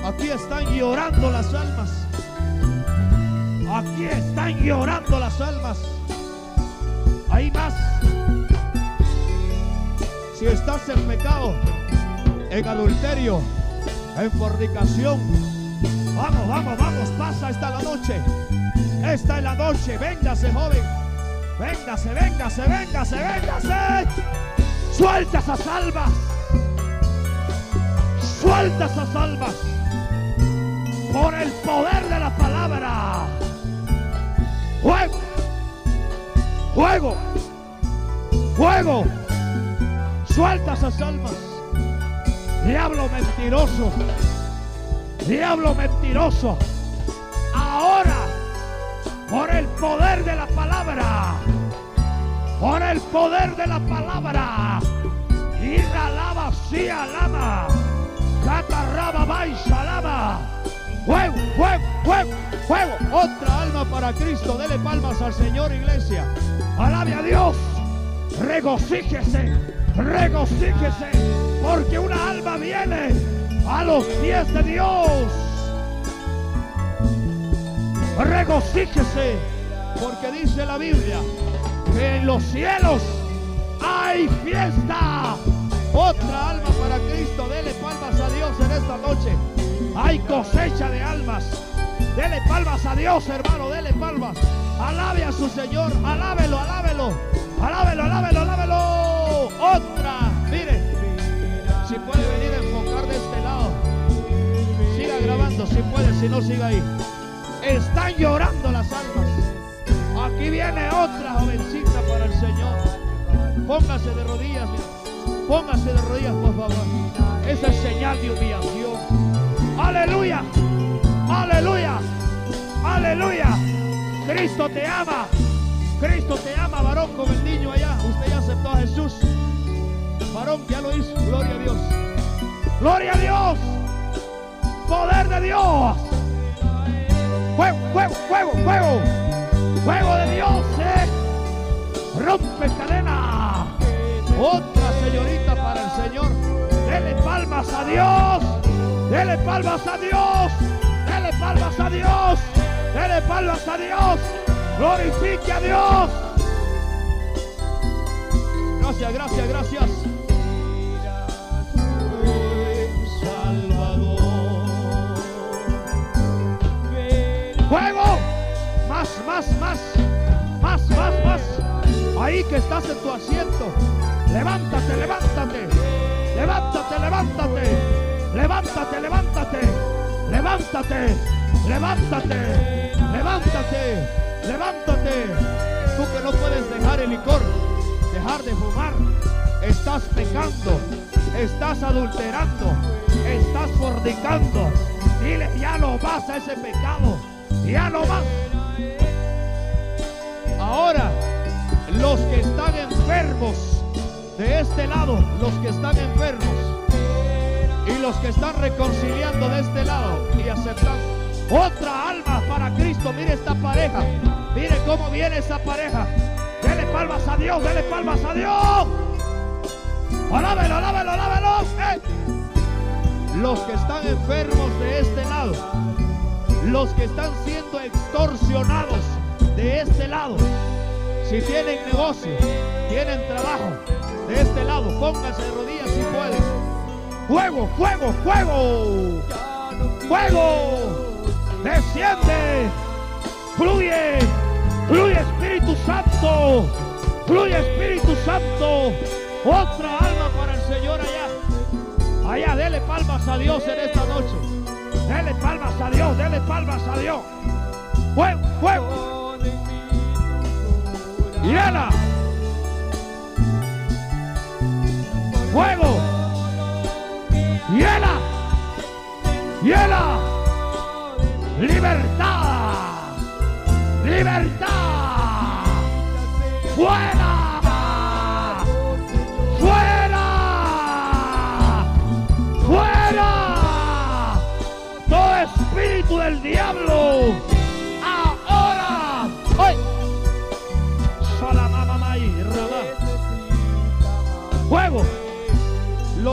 Aquí están llorando las almas. Aquí están llorando las almas. Hay más. Si estás en pecado, en adulterio, en fornicación, vamos, vamos, vamos, pasa esta la noche. Esta es la noche, véngase joven. Véngase, véngase, véngase, véngase. Suelta esas almas. Suelta esas almas. Por el poder de la palabra. Fuego. Fuego. Fuego. Suelta esas almas. Diablo mentiroso. Diablo mentiroso. Ahora, por el poder de la palabra. Por el poder de la palabra. Y la lava, sí, alama. Catarraba, baisa, lama. Fuego, fuego, fuego, fuego. Otra alma para Cristo. Dele palmas al Señor, iglesia. Alabe a Dios. Regocíjese regocíjese, porque una alma viene a los pies de Dios. Regocíjese, porque dice la Biblia en los cielos hay fiesta. Otra alma para Cristo, dele palmas a Dios en esta noche. Hay cosecha de almas. Dele palmas a Dios, hermano, dele palmas. Alabe a su Señor, alábelo, alábelo, alábelo, alábelo, alábelo otra. Mire, si puede venir a enfocar de este lado. Siga grabando, si puede, si no, siga ahí. Están llorando las almas. Aquí viene otra jovencita para el Señor. Póngase de rodillas, póngase de rodillas, por favor. Esa es señal de humillación. Aleluya, aleluya, aleluya. Cristo te ama. Cristo te ama, varón, como el niño allá. Usted ya aceptó a Jesús varón ya lo hizo. Gloria a Dios. Gloria a Dios. Poder de Dios. Fuego, fuego, fuego, fuego. Fuego de Dios. Eh. Rompe cadena. Otra señorita para el Señor. Dele palmas a Dios. Dele palmas a Dios. Dele palmas a Dios. Dele palmas a Dios. Glorifique a Dios. Gracias, gracias, gracias. Más, más, más. Más, más. Ahí que estás en tu asiento. Levántate, levántate. Levántate, levántate. Levántate, levántate. Levántate. Levántate. Levántate. Levántate. Tú que no puedes dejar el licor, dejar de fumar. Estás pecando, estás adulterando, estás fornicando. Dile, ya no vas a ese pecado. Ya no vas. Ahora, los que están enfermos de este lado, los que están enfermos y los que están reconciliando de este lado y aceptando otra alma para Cristo. Mire esta pareja. Mire cómo viene esa pareja. Dele palmas a Dios, dele palmas a Dios. Alábelo, alábelo, alábelo. Eh. Los que están enfermos de este lado. Los que están siendo extorsionados de este lado. Si tienen negocio, tienen trabajo de este lado, pónganse de rodillas si pueden. Fuego, fuego, fuego. Fuego desciende, fluye, fluye Espíritu Santo, fluye Espíritu Santo, otra alma para el Señor allá. Allá, dele palmas a Dios en esta noche. Dele palmas a Dios, dele palmas a Dios. Fuego, fuego. Fuego. Hiela. Hiela. Libertad. Libertad. Fuera. Fuera. Fuera. Todo espíritu del diablo.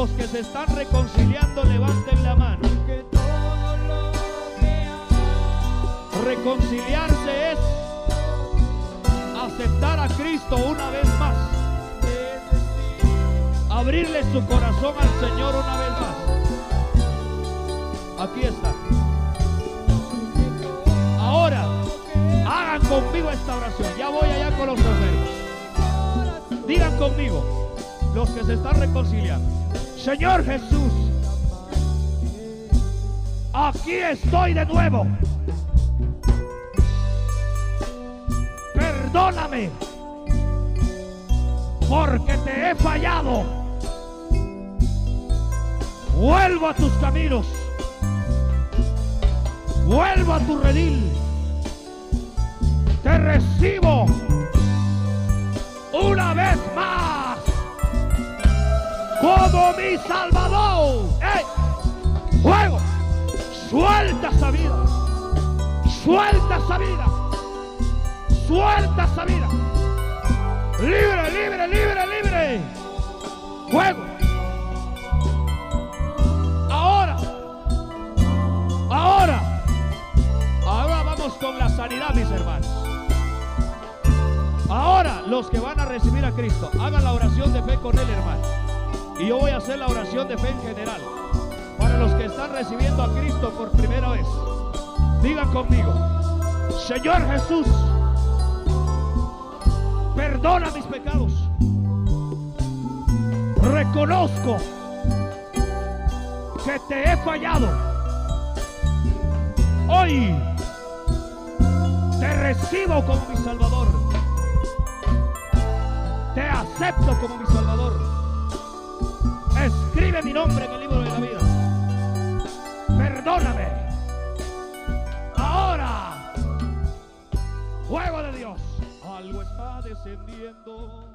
Los que se están reconciliando, levanten la mano. Reconciliarse es aceptar a Cristo una vez más. Abrirle su corazón al Señor una vez más. Aquí está. Ahora, hagan conmigo esta oración. Ya voy allá con los enfermos. Digan conmigo, los que se están reconciliando. Señor Jesús, aquí estoy de nuevo. perdóname, porque te he fallado. Vuelvo a tus caminos, vuelvo a tu redil, te recibo una vez más como mi Salvador. ¡Ey! ¡Fuego! Suelta esa vida, suelta esa vida suelta esa vida. Libre, libre, libre, libre. Fuego. Ahora. Ahora. Ahora vamos con la sanidad, mis hermanos. Ahora los que van a recibir a Cristo, hagan la oración de fe con él, hermano. Y yo voy a hacer la oración de fe en general. Para los que están recibiendo a Cristo por primera vez. Digan conmigo, Señor Jesús, perdona mis pecados. Reconozco que te he fallado. Hoy te recibo como mi Salvador. Te acepto como mi Salvador. Escribe mi nombre en el libro de la vida. Perdóname. Ahora, fuego de Dios algo está descendiendo.